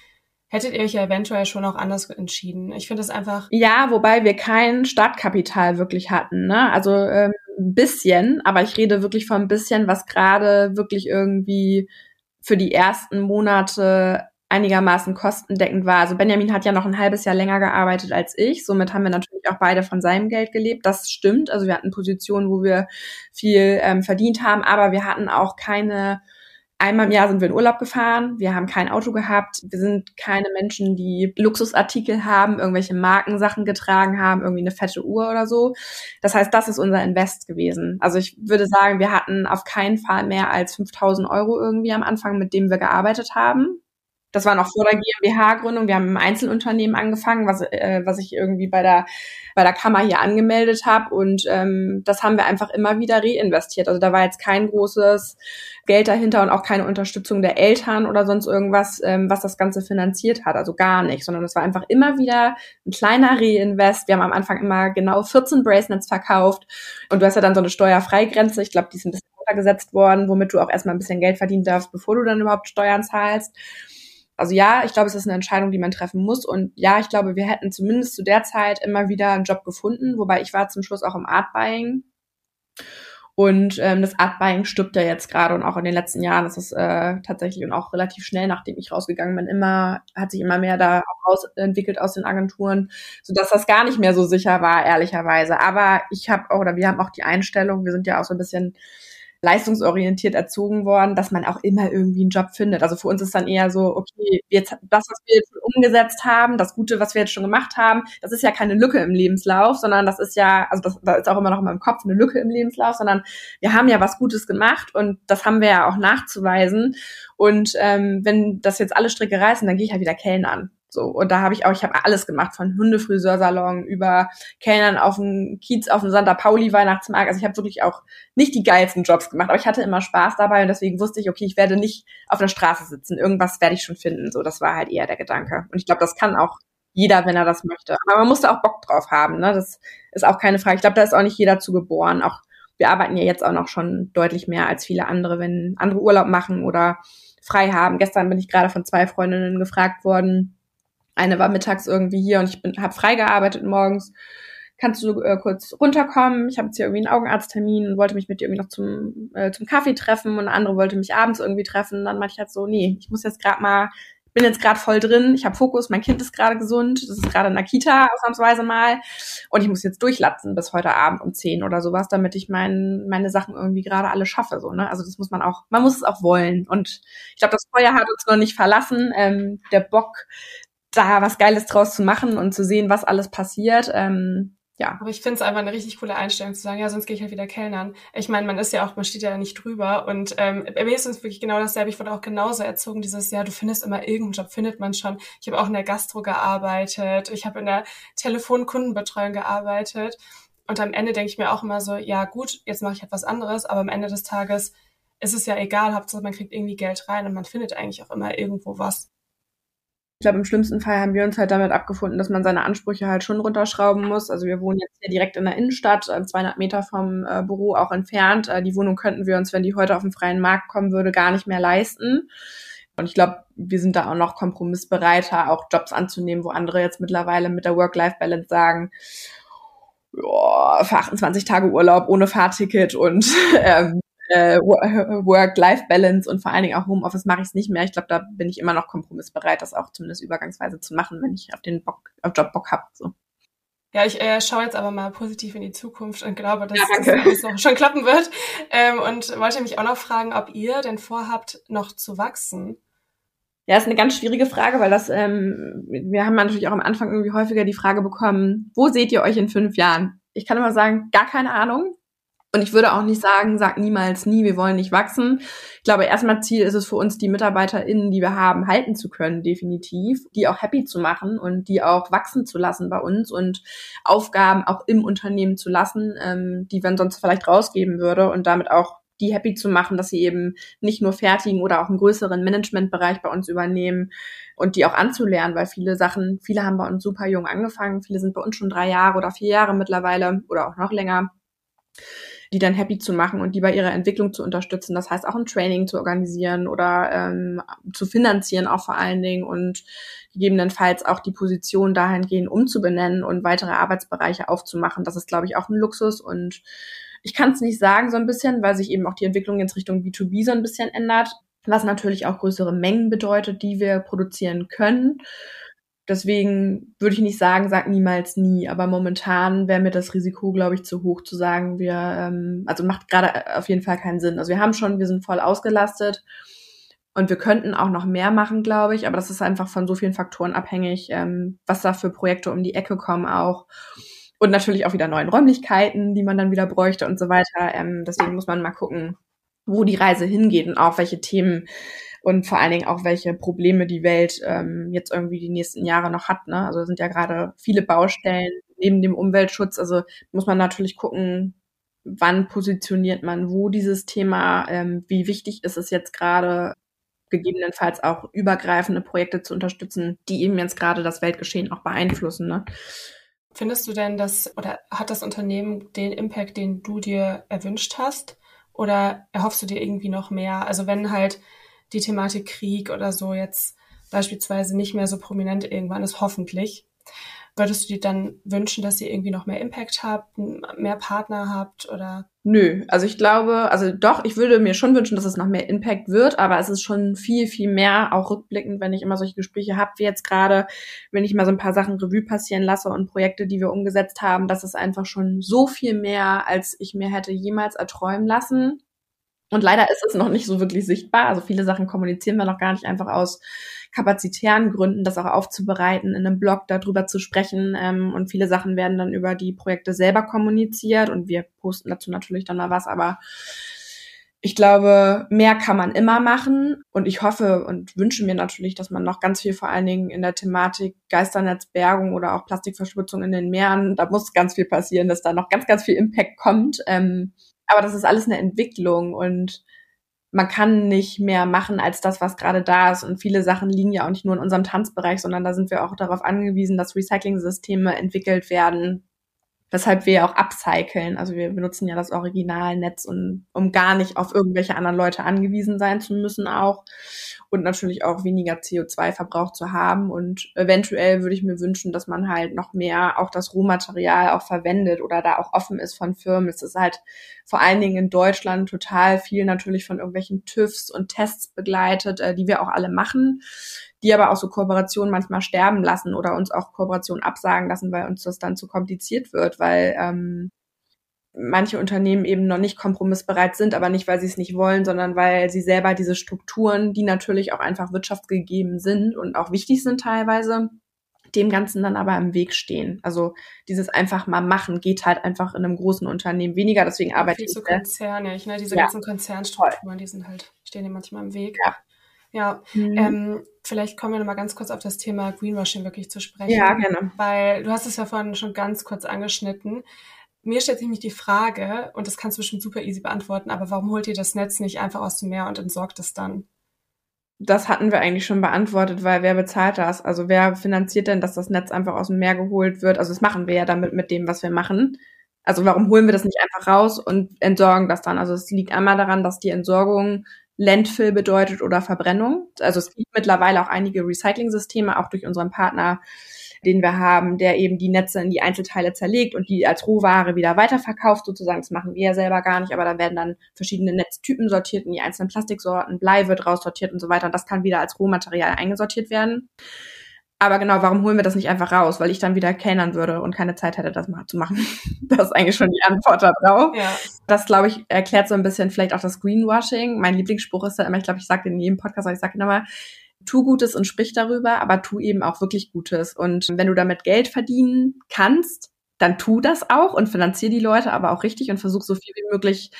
S4: hättet ihr euch ja eventuell schon auch anders entschieden. Ich finde es einfach.
S1: Ja, wobei wir kein Startkapital wirklich hatten. Ne? Also ähm, bisschen, aber ich rede wirklich von ein bisschen, was gerade wirklich irgendwie für die ersten Monate einigermaßen kostendeckend war. Also Benjamin hat ja noch ein halbes Jahr länger gearbeitet als ich. Somit haben wir natürlich auch beide von seinem Geld gelebt. Das stimmt. Also wir hatten Positionen, wo wir viel ähm, verdient haben, aber wir hatten auch keine Einmal im Jahr sind wir in Urlaub gefahren. Wir haben kein Auto gehabt. Wir sind keine Menschen, die Luxusartikel haben, irgendwelche Markensachen getragen haben, irgendwie eine fette Uhr oder so. Das heißt, das ist unser Invest gewesen. Also ich würde sagen, wir hatten auf keinen Fall mehr als 5000 Euro irgendwie am Anfang, mit dem wir gearbeitet haben. Das war noch vor der GmbH-Gründung. Wir haben im Einzelunternehmen angefangen, was, äh, was ich irgendwie bei der, bei der Kammer hier angemeldet habe. Und ähm, das haben wir einfach immer wieder reinvestiert. Also da war jetzt kein großes Geld dahinter und auch keine Unterstützung der Eltern oder sonst irgendwas, ähm, was das Ganze finanziert hat. Also gar nicht, sondern es war einfach immer wieder ein kleiner Reinvest. Wir haben am Anfang immer genau 14 Bracelets verkauft. Und du hast ja dann so eine Steuerfreigrenze. Ich glaube, die ist ein bisschen runtergesetzt worden, womit du auch erstmal ein bisschen Geld verdienen darfst, bevor du dann überhaupt Steuern zahlst. Also ja, ich glaube, es ist eine Entscheidung, die man treffen muss. Und ja, ich glaube, wir hätten zumindest zu der Zeit immer wieder einen Job gefunden, wobei ich war zum Schluss auch im Art Buying. Und ähm, das Art Buying stirbt ja jetzt gerade und auch in den letzten Jahren ist es äh, tatsächlich und auch relativ schnell, nachdem ich rausgegangen bin, immer, hat sich immer mehr da rausentwickelt aus den Agenturen, sodass das gar nicht mehr so sicher war, ehrlicherweise. Aber ich habe auch, oder wir haben auch die Einstellung, wir sind ja auch so ein bisschen leistungsorientiert erzogen worden, dass man auch immer irgendwie einen Job findet. Also für uns ist dann eher so, okay, jetzt das, was wir jetzt schon umgesetzt haben, das Gute, was wir jetzt schon gemacht haben, das ist ja keine Lücke im Lebenslauf, sondern das ist ja, also das, da ist auch immer noch in meinem Kopf eine Lücke im Lebenslauf, sondern wir haben ja was Gutes gemacht und das haben wir ja auch nachzuweisen. Und ähm, wenn das jetzt alle Stricke reißen, dann gehe ich halt wieder Kellnern. So, und da habe ich auch, ich habe alles gemacht, von Hundefriseursalon über Kellnern auf dem Kiez, auf dem Santa Pauli Weihnachtsmarkt. Also ich habe wirklich auch nicht die geilsten Jobs gemacht, aber ich hatte immer Spaß dabei und deswegen wusste ich, okay, ich werde nicht auf der Straße sitzen. Irgendwas werde ich schon finden. So, das war halt eher der Gedanke. Und ich glaube, das kann auch jeder, wenn er das möchte. Aber man muss da auch Bock drauf haben. Ne? Das ist auch keine Frage. Ich glaube, da ist auch nicht jeder zu geboren. Auch wir arbeiten ja jetzt auch noch schon deutlich mehr als viele andere, wenn andere Urlaub machen oder frei haben. Gestern bin ich gerade von zwei Freundinnen gefragt worden, eine war mittags irgendwie hier und ich bin habe frei gearbeitet morgens. Kannst du äh, kurz runterkommen? Ich habe jetzt hier irgendwie einen Augenarzttermin und wollte mich mit dir irgendwie noch zum, äh, zum Kaffee treffen und eine andere wollte mich abends irgendwie treffen. Dann meinte ich halt so, nee, ich muss jetzt gerade mal, bin jetzt gerade voll drin, ich habe Fokus, mein Kind ist gerade gesund, das ist gerade in der Kita ausnahmsweise mal und ich muss jetzt durchlatzen bis heute Abend um zehn oder sowas, damit ich mein, meine Sachen irgendwie gerade alle schaffe. So, ne? Also das muss man auch, man muss es auch wollen. Und ich glaube, das Feuer hat uns noch nicht verlassen. Ähm, der Bock, da was Geiles draus zu machen und zu sehen, was alles passiert. Ähm, ja.
S4: Aber ich finde es einfach eine richtig coole Einstellung zu sagen, ja, sonst gehe ich halt wieder Kellnern. Ich meine, man ist ja auch, man steht ja nicht drüber. Und ähm, bei mir ist es wirklich genau dasselbe. Ich wurde auch genauso erzogen, dieses, ja, du findest immer irgendeinen Job, findet man schon. Ich habe auch in der Gastro gearbeitet, ich habe in der Telefonkundenbetreuung gearbeitet. Und am Ende denke ich mir auch immer so, ja gut, jetzt mache ich etwas anderes, aber am Ende des Tages ist es ja egal, Hauptsache man kriegt irgendwie Geld rein und man findet eigentlich auch immer irgendwo was.
S1: Ich glaube, im schlimmsten Fall haben wir uns halt damit abgefunden, dass man seine Ansprüche halt schon runterschrauben muss. Also wir wohnen jetzt hier direkt in der Innenstadt, 200 äh, Meter vom äh, Büro auch entfernt. Äh, die Wohnung könnten wir uns, wenn die heute auf den freien Markt kommen würde, gar nicht mehr leisten. Und ich glaube, wir sind da auch noch kompromissbereiter, auch Jobs anzunehmen, wo andere jetzt mittlerweile mit der Work-Life-Balance sagen, ja, für 28 Tage Urlaub ohne Fahrticket und ähm, äh, Work-Life-Balance und vor allen Dingen auch Homeoffice mache ich es nicht mehr. Ich glaube, da bin ich immer noch kompromissbereit, das auch zumindest übergangsweise zu machen, wenn ich auf den Bock, auf Job Bock habe. So.
S4: Ja, ich äh, schaue jetzt aber mal positiv in die Zukunft und glaube, dass ja, das alles noch schon klappen wird. Ähm, und wollte mich auch noch fragen, ob ihr denn vorhabt, noch zu wachsen.
S1: Ja, ist eine ganz schwierige Frage, weil das, ähm, wir haben natürlich auch am Anfang irgendwie häufiger die Frage bekommen, wo seht ihr euch in fünf Jahren? Ich kann immer sagen, gar keine Ahnung. Und ich würde auch nicht sagen, sag niemals nie, wir wollen nicht wachsen. Ich glaube, erstmal Ziel ist es für uns, die MitarbeiterInnen, die wir haben, halten zu können, definitiv, die auch happy zu machen und die auch wachsen zu lassen bei uns und Aufgaben auch im Unternehmen zu lassen, ähm, die man sonst vielleicht rausgeben würde und damit auch die happy zu machen, dass sie eben nicht nur fertigen oder auch einen größeren Managementbereich bei uns übernehmen und die auch anzulernen, weil viele Sachen, viele haben bei uns super jung angefangen, viele sind bei uns schon drei Jahre oder vier Jahre mittlerweile oder auch noch länger die dann happy zu machen und die bei ihrer Entwicklung zu unterstützen. Das heißt auch ein Training zu organisieren oder ähm, zu finanzieren auch vor allen Dingen und gegebenenfalls auch die Position dahingehend umzubenennen und weitere Arbeitsbereiche aufzumachen. Das ist, glaube ich, auch ein Luxus und ich kann es nicht sagen so ein bisschen, weil sich eben auch die Entwicklung jetzt Richtung B2B so ein bisschen ändert, was natürlich auch größere Mengen bedeutet, die wir produzieren können. Deswegen würde ich nicht sagen, sag niemals nie. Aber momentan wäre mir das Risiko, glaube ich, zu hoch zu sagen, wir, ähm, also macht gerade auf jeden Fall keinen Sinn. Also wir haben schon, wir sind voll ausgelastet und wir könnten auch noch mehr machen, glaube ich. Aber das ist einfach von so vielen Faktoren abhängig, ähm, was da für Projekte um die Ecke kommen auch. Und natürlich auch wieder neuen Räumlichkeiten, die man dann wieder bräuchte und so weiter. Ähm, deswegen muss man mal gucken, wo die Reise hingeht und auch welche Themen und vor allen Dingen auch, welche Probleme die Welt ähm, jetzt irgendwie die nächsten Jahre noch hat. Ne? Also sind ja gerade viele Baustellen neben dem Umweltschutz. Also muss man natürlich gucken, wann positioniert man wo dieses Thema, ähm, wie wichtig ist es jetzt gerade, gegebenenfalls auch übergreifende Projekte zu unterstützen, die eben jetzt gerade das Weltgeschehen auch beeinflussen. Ne?
S4: Findest du denn, dass oder hat das Unternehmen den Impact, den du dir erwünscht hast? Oder erhoffst du dir irgendwie noch mehr? Also wenn halt die Thematik Krieg oder so jetzt beispielsweise nicht mehr so prominent irgendwann ist, hoffentlich. Würdest du dir dann wünschen, dass ihr irgendwie noch mehr Impact habt, mehr Partner habt oder?
S1: Nö, also ich glaube, also doch, ich würde mir schon wünschen, dass es noch mehr Impact wird, aber es ist schon viel, viel mehr, auch rückblickend, wenn ich immer solche Gespräche habe, wie jetzt gerade, wenn ich mal so ein paar Sachen Revue passieren lasse und Projekte, die wir umgesetzt haben, das ist einfach schon so viel mehr, als ich mir hätte jemals erträumen lassen. Und leider ist es noch nicht so wirklich sichtbar. Also viele Sachen kommunizieren wir noch gar nicht einfach aus kapazitären Gründen, das auch aufzubereiten, in einem Blog darüber zu sprechen. Ähm, und viele Sachen werden dann über die Projekte selber kommuniziert und wir posten dazu natürlich dann mal was. Aber ich glaube, mehr kann man immer machen und ich hoffe und wünsche mir natürlich, dass man noch ganz viel vor allen Dingen in der Thematik Geisternetzbergung oder auch Plastikverschmutzung in den Meeren, da muss ganz viel passieren, dass da noch ganz, ganz viel Impact kommt. Ähm, aber das ist alles eine Entwicklung und man kann nicht mehr machen als das, was gerade da ist. Und viele Sachen liegen ja auch nicht nur in unserem Tanzbereich, sondern da sind wir auch darauf angewiesen, dass Recycling-Systeme entwickelt werden, weshalb wir ja auch upcyclen. Also wir benutzen ja das Originalnetz, und, um gar nicht auf irgendwelche anderen Leute angewiesen sein zu müssen auch und natürlich auch weniger CO2-Verbrauch zu haben. Und eventuell würde ich mir wünschen, dass man halt noch mehr auch das Rohmaterial auch verwendet oder da auch offen ist von Firmen. Es ist halt vor allen Dingen in Deutschland total viel natürlich von irgendwelchen TÜVs und Tests begleitet, äh, die wir auch alle machen die aber auch so Kooperationen manchmal sterben lassen oder uns auch Kooperationen absagen lassen, weil uns das dann zu kompliziert wird, weil ähm, manche Unternehmen eben noch nicht kompromissbereit sind, aber nicht, weil sie es nicht wollen, sondern weil sie selber diese Strukturen, die natürlich auch einfach wirtschaftsgegeben sind und auch wichtig sind teilweise, dem Ganzen dann aber im Weg stehen. Also dieses einfach mal machen geht halt einfach in einem großen Unternehmen weniger, deswegen arbeite ich.
S4: so konzernig, ne? Diese ja. ganzen Konzernstrukturen, die sind halt, stehen dir manchmal im Weg.
S1: Ja.
S4: Ja, mhm. ähm, vielleicht kommen wir noch mal ganz kurz auf das Thema Greenwashing wirklich zu sprechen.
S1: Ja, gerne.
S4: Weil du hast es ja vorhin schon ganz kurz angeschnitten. mir stellt sich nämlich die Frage, und das kannst du bestimmt super easy beantworten, aber warum holt ihr das Netz nicht einfach aus dem Meer und entsorgt es dann?
S1: Das hatten wir eigentlich schon beantwortet, weil wer bezahlt das? Also wer finanziert denn, dass das Netz einfach aus dem Meer geholt wird? Also das machen wir ja damit mit dem, was wir machen. Also warum holen wir das nicht einfach raus und entsorgen das dann? Also es liegt einmal daran, dass die Entsorgung Landfill bedeutet oder Verbrennung. Also es gibt mittlerweile auch einige Recycling-Systeme, auch durch unseren Partner den wir haben, der eben die Netze in die Einzelteile zerlegt und die als Rohware wieder weiterverkauft, sozusagen. Das machen wir ja selber gar nicht, aber da werden dann verschiedene Netztypen sortiert in die einzelnen Plastiksorten, Blei wird raussortiert und so weiter. Und das kann wieder als Rohmaterial eingesortiert werden. Aber genau, warum holen wir das nicht einfach raus? Weil ich dann wieder kellnern würde und keine Zeit hätte, das mal zu machen. Das ist eigentlich schon die Antwort darauf. Ja. Das, glaube ich, erklärt so ein bisschen vielleicht auch das Greenwashing. Mein Lieblingsspruch ist ja immer, ich glaube, ich sage in jedem Podcast, ich sage immer, tu Gutes und sprich darüber, aber tu eben auch wirklich Gutes. Und wenn du damit Geld verdienen kannst, dann tu das auch und finanzier die Leute aber auch richtig und versuch so viel wie möglich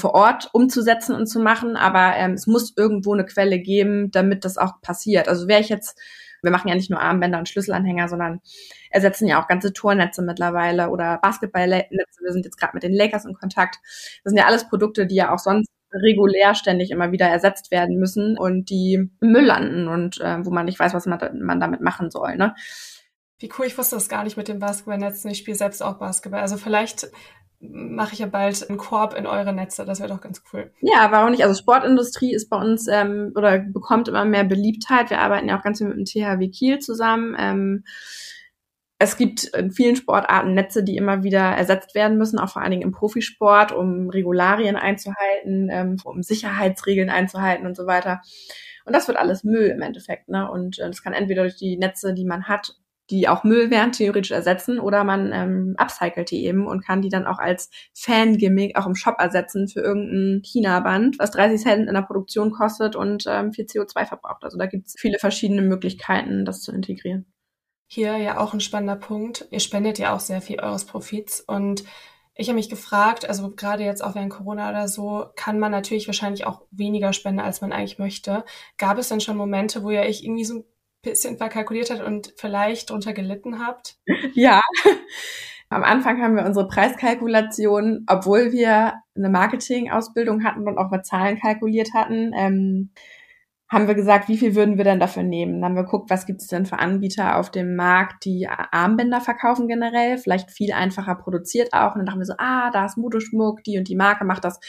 S1: vor Ort umzusetzen und zu machen. Aber ähm, es muss irgendwo eine Quelle geben, damit das auch passiert. Also wäre ich jetzt, wir machen ja nicht nur Armbänder und Schlüsselanhänger, sondern ersetzen ja auch ganze Tornetze mittlerweile oder Basketballnetze. Wir sind jetzt gerade mit den Lakers in Kontakt. Das sind ja alles Produkte, die ja auch sonst regulär ständig immer wieder ersetzt werden müssen und die Müll landen und äh, wo man nicht weiß, was man, man damit machen soll. Ne?
S4: Wie cool, ich wusste das gar nicht mit dem Basketballnetzen. Ich spiele selbst auch Basketball. Also vielleicht mache ich ja bald einen Korb in eure Netze. Das wäre doch ganz cool.
S1: Ja, warum nicht? Also Sportindustrie ist bei uns ähm, oder bekommt immer mehr Beliebtheit. Wir arbeiten ja auch ganz viel mit dem THW Kiel zusammen. Ähm, es gibt in vielen Sportarten Netze, die immer wieder ersetzt werden müssen, auch vor allen Dingen im Profisport, um Regularien einzuhalten, ähm, um Sicherheitsregeln einzuhalten und so weiter. Und das wird alles Müll im Endeffekt. Ne? Und äh, das kann entweder durch die Netze, die man hat, die auch Müll wären, theoretisch ersetzen, oder man ähm, upcycelt die eben und kann die dann auch als Fan-Gimmick auch im Shop ersetzen für irgendein China-Band, was 30 Cent in der Produktion kostet und ähm, viel CO2 verbraucht. Also da gibt es viele verschiedene Möglichkeiten, das zu integrieren.
S4: Hier ja auch ein spannender Punkt. Ihr spendet ja auch sehr viel eures Profits und ich habe mich gefragt, also gerade jetzt auch während Corona oder so, kann man natürlich wahrscheinlich auch weniger spenden, als man eigentlich möchte. Gab es denn schon Momente, wo ihr euch irgendwie so bisschen verkalkuliert habt und vielleicht drunter gelitten habt?
S1: Ja. Am Anfang haben wir unsere Preiskalkulation, obwohl wir eine Marketing-Ausbildung hatten und auch mit Zahlen kalkuliert hatten, ähm, haben wir gesagt, wie viel würden wir denn dafür nehmen? Dann haben wir geguckt, was gibt es denn für Anbieter auf dem Markt, die Armbänder verkaufen generell, vielleicht viel einfacher produziert auch. Und dann dachten wir so, ah, da ist Modeschmuck, die und die Marke macht das.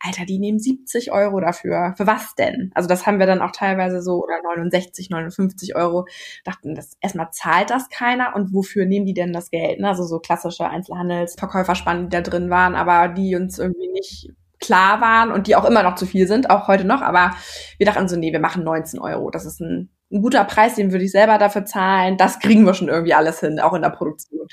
S1: Alter, die nehmen 70 Euro dafür. Für was denn? Also das haben wir dann auch teilweise so, oder 69, 59 Euro. Dachten, das erstmal zahlt das keiner und wofür nehmen die denn das Geld? Ne? Also so klassische Einzelhandelsverkäuferspannen, die da drin waren, aber die uns irgendwie nicht klar waren und die auch immer noch zu viel sind, auch heute noch. Aber wir dachten so, nee, wir machen 19 Euro. Das ist ein, ein guter Preis, den würde ich selber dafür zahlen. Das kriegen wir schon irgendwie alles hin, auch in der Produktion.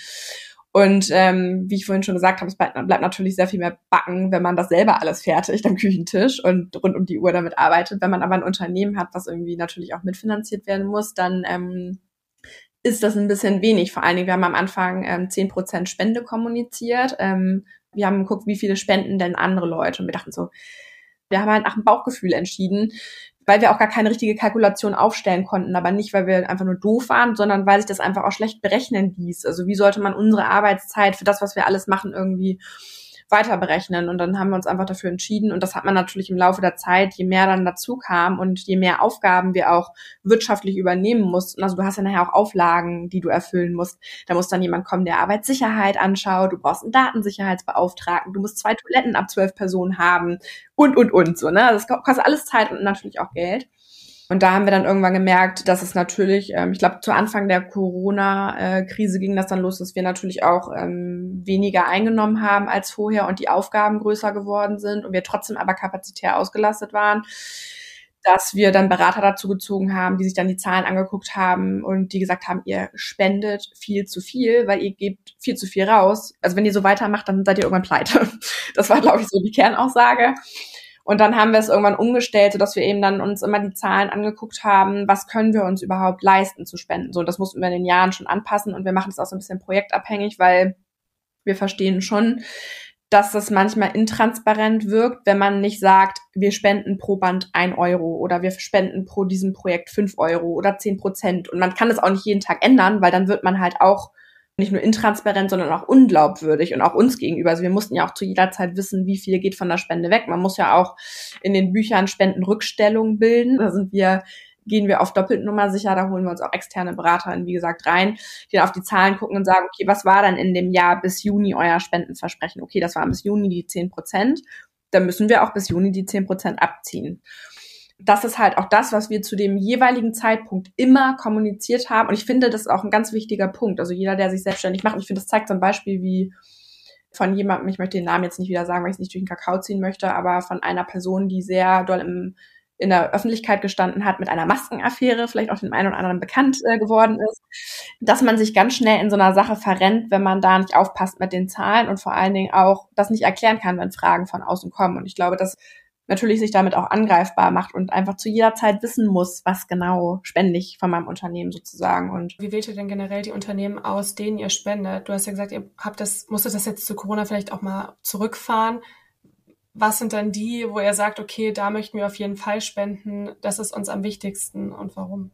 S1: Und ähm, wie ich vorhin schon gesagt habe, es bleibt, natürlich sehr viel mehr backen, wenn man das selber alles fertigt am Küchentisch und rund um die Uhr damit arbeitet. Wenn man aber ein Unternehmen hat, was irgendwie natürlich auch mitfinanziert werden muss, dann ähm, ist das ein bisschen wenig. Vor allen Dingen, wir haben am Anfang ähm, 10% Spende kommuniziert, ähm, wir haben geguckt, wie viele spenden denn andere Leute. Und wir dachten so, wir haben halt nach dem Bauchgefühl entschieden, weil wir auch gar keine richtige Kalkulation aufstellen konnten, aber nicht, weil wir einfach nur doof waren, sondern weil sich das einfach auch schlecht berechnen ließ. Also wie sollte man unsere Arbeitszeit für das, was wir alles machen, irgendwie weiter berechnen. Und dann haben wir uns einfach dafür entschieden. Und das hat man natürlich im Laufe der Zeit, je mehr dann dazu kam und je mehr Aufgaben wir auch wirtschaftlich übernehmen mussten. Also du hast ja nachher auch Auflagen, die du erfüllen musst. Da muss dann jemand kommen, der Arbeitssicherheit anschaut. Du brauchst einen Datensicherheitsbeauftragten. Du musst zwei Toiletten ab zwölf Personen haben und, und, und so. Ne? Das kostet alles Zeit und natürlich auch Geld. Und da haben wir dann irgendwann gemerkt, dass es natürlich, ähm, ich glaube, zu Anfang der Corona-Krise ging das dann los, dass wir natürlich auch ähm, weniger eingenommen haben als vorher und die Aufgaben größer geworden sind und wir trotzdem aber kapazitär ausgelastet waren, dass wir dann Berater dazu gezogen haben, die sich dann die Zahlen angeguckt haben und die gesagt haben, ihr spendet viel zu viel, weil ihr gebt viel zu viel raus. Also wenn ihr so weitermacht, dann seid ihr irgendwann pleite. Das war, glaube ich, so die Kernaussage. Und dann haben wir es irgendwann umgestellt, sodass wir eben dann uns immer die Zahlen angeguckt haben, was können wir uns überhaupt leisten zu spenden. So, das mussten wir in den Jahren schon anpassen und wir machen es auch so ein bisschen projektabhängig, weil wir verstehen schon, dass das manchmal intransparent wirkt, wenn man nicht sagt, wir spenden pro Band ein Euro oder wir spenden pro diesem Projekt fünf Euro oder zehn Prozent. Und man kann das auch nicht jeden Tag ändern, weil dann wird man halt auch nicht nur intransparent, sondern auch unglaubwürdig und auch uns gegenüber. Also wir mussten ja auch zu jeder Zeit wissen, wie viel geht von der Spende weg. Man muss ja auch in den Büchern Spendenrückstellungen bilden. Da sind wir gehen wir auf Doppeltnummer sicher, da holen wir uns auch externe Berater, wie gesagt, rein, die dann auf die Zahlen gucken und sagen, okay, was war dann in dem Jahr bis Juni euer Spendenversprechen? Okay, das waren bis Juni die 10 Prozent. Dann müssen wir auch bis Juni die 10 Prozent abziehen das ist halt auch das, was wir zu dem jeweiligen Zeitpunkt immer kommuniziert haben. Und ich finde, das ist auch ein ganz wichtiger Punkt. Also jeder, der sich selbstständig macht, und ich finde, das zeigt zum Beispiel, wie von jemandem, ich möchte den Namen jetzt nicht wieder sagen, weil ich es nicht durch den Kakao ziehen möchte, aber von einer Person, die sehr doll im, in der Öffentlichkeit gestanden hat mit einer Maskenaffäre, vielleicht auch dem einen oder anderen bekannt äh, geworden ist, dass man sich ganz schnell in so einer Sache verrennt, wenn man da nicht aufpasst mit den Zahlen und vor allen Dingen auch das nicht erklären kann, wenn Fragen von außen kommen. Und ich glaube, das natürlich sich damit auch angreifbar macht und einfach zu jeder Zeit wissen muss, was genau spende ich von meinem Unternehmen sozusagen. Und
S4: wie wählt ihr denn generell die Unternehmen aus, denen ihr spendet? Du hast ja gesagt, ihr habt das, musstet das jetzt zu Corona vielleicht auch mal zurückfahren. Was sind dann die, wo ihr sagt, okay, da möchten wir auf jeden Fall spenden, das ist uns am wichtigsten und warum?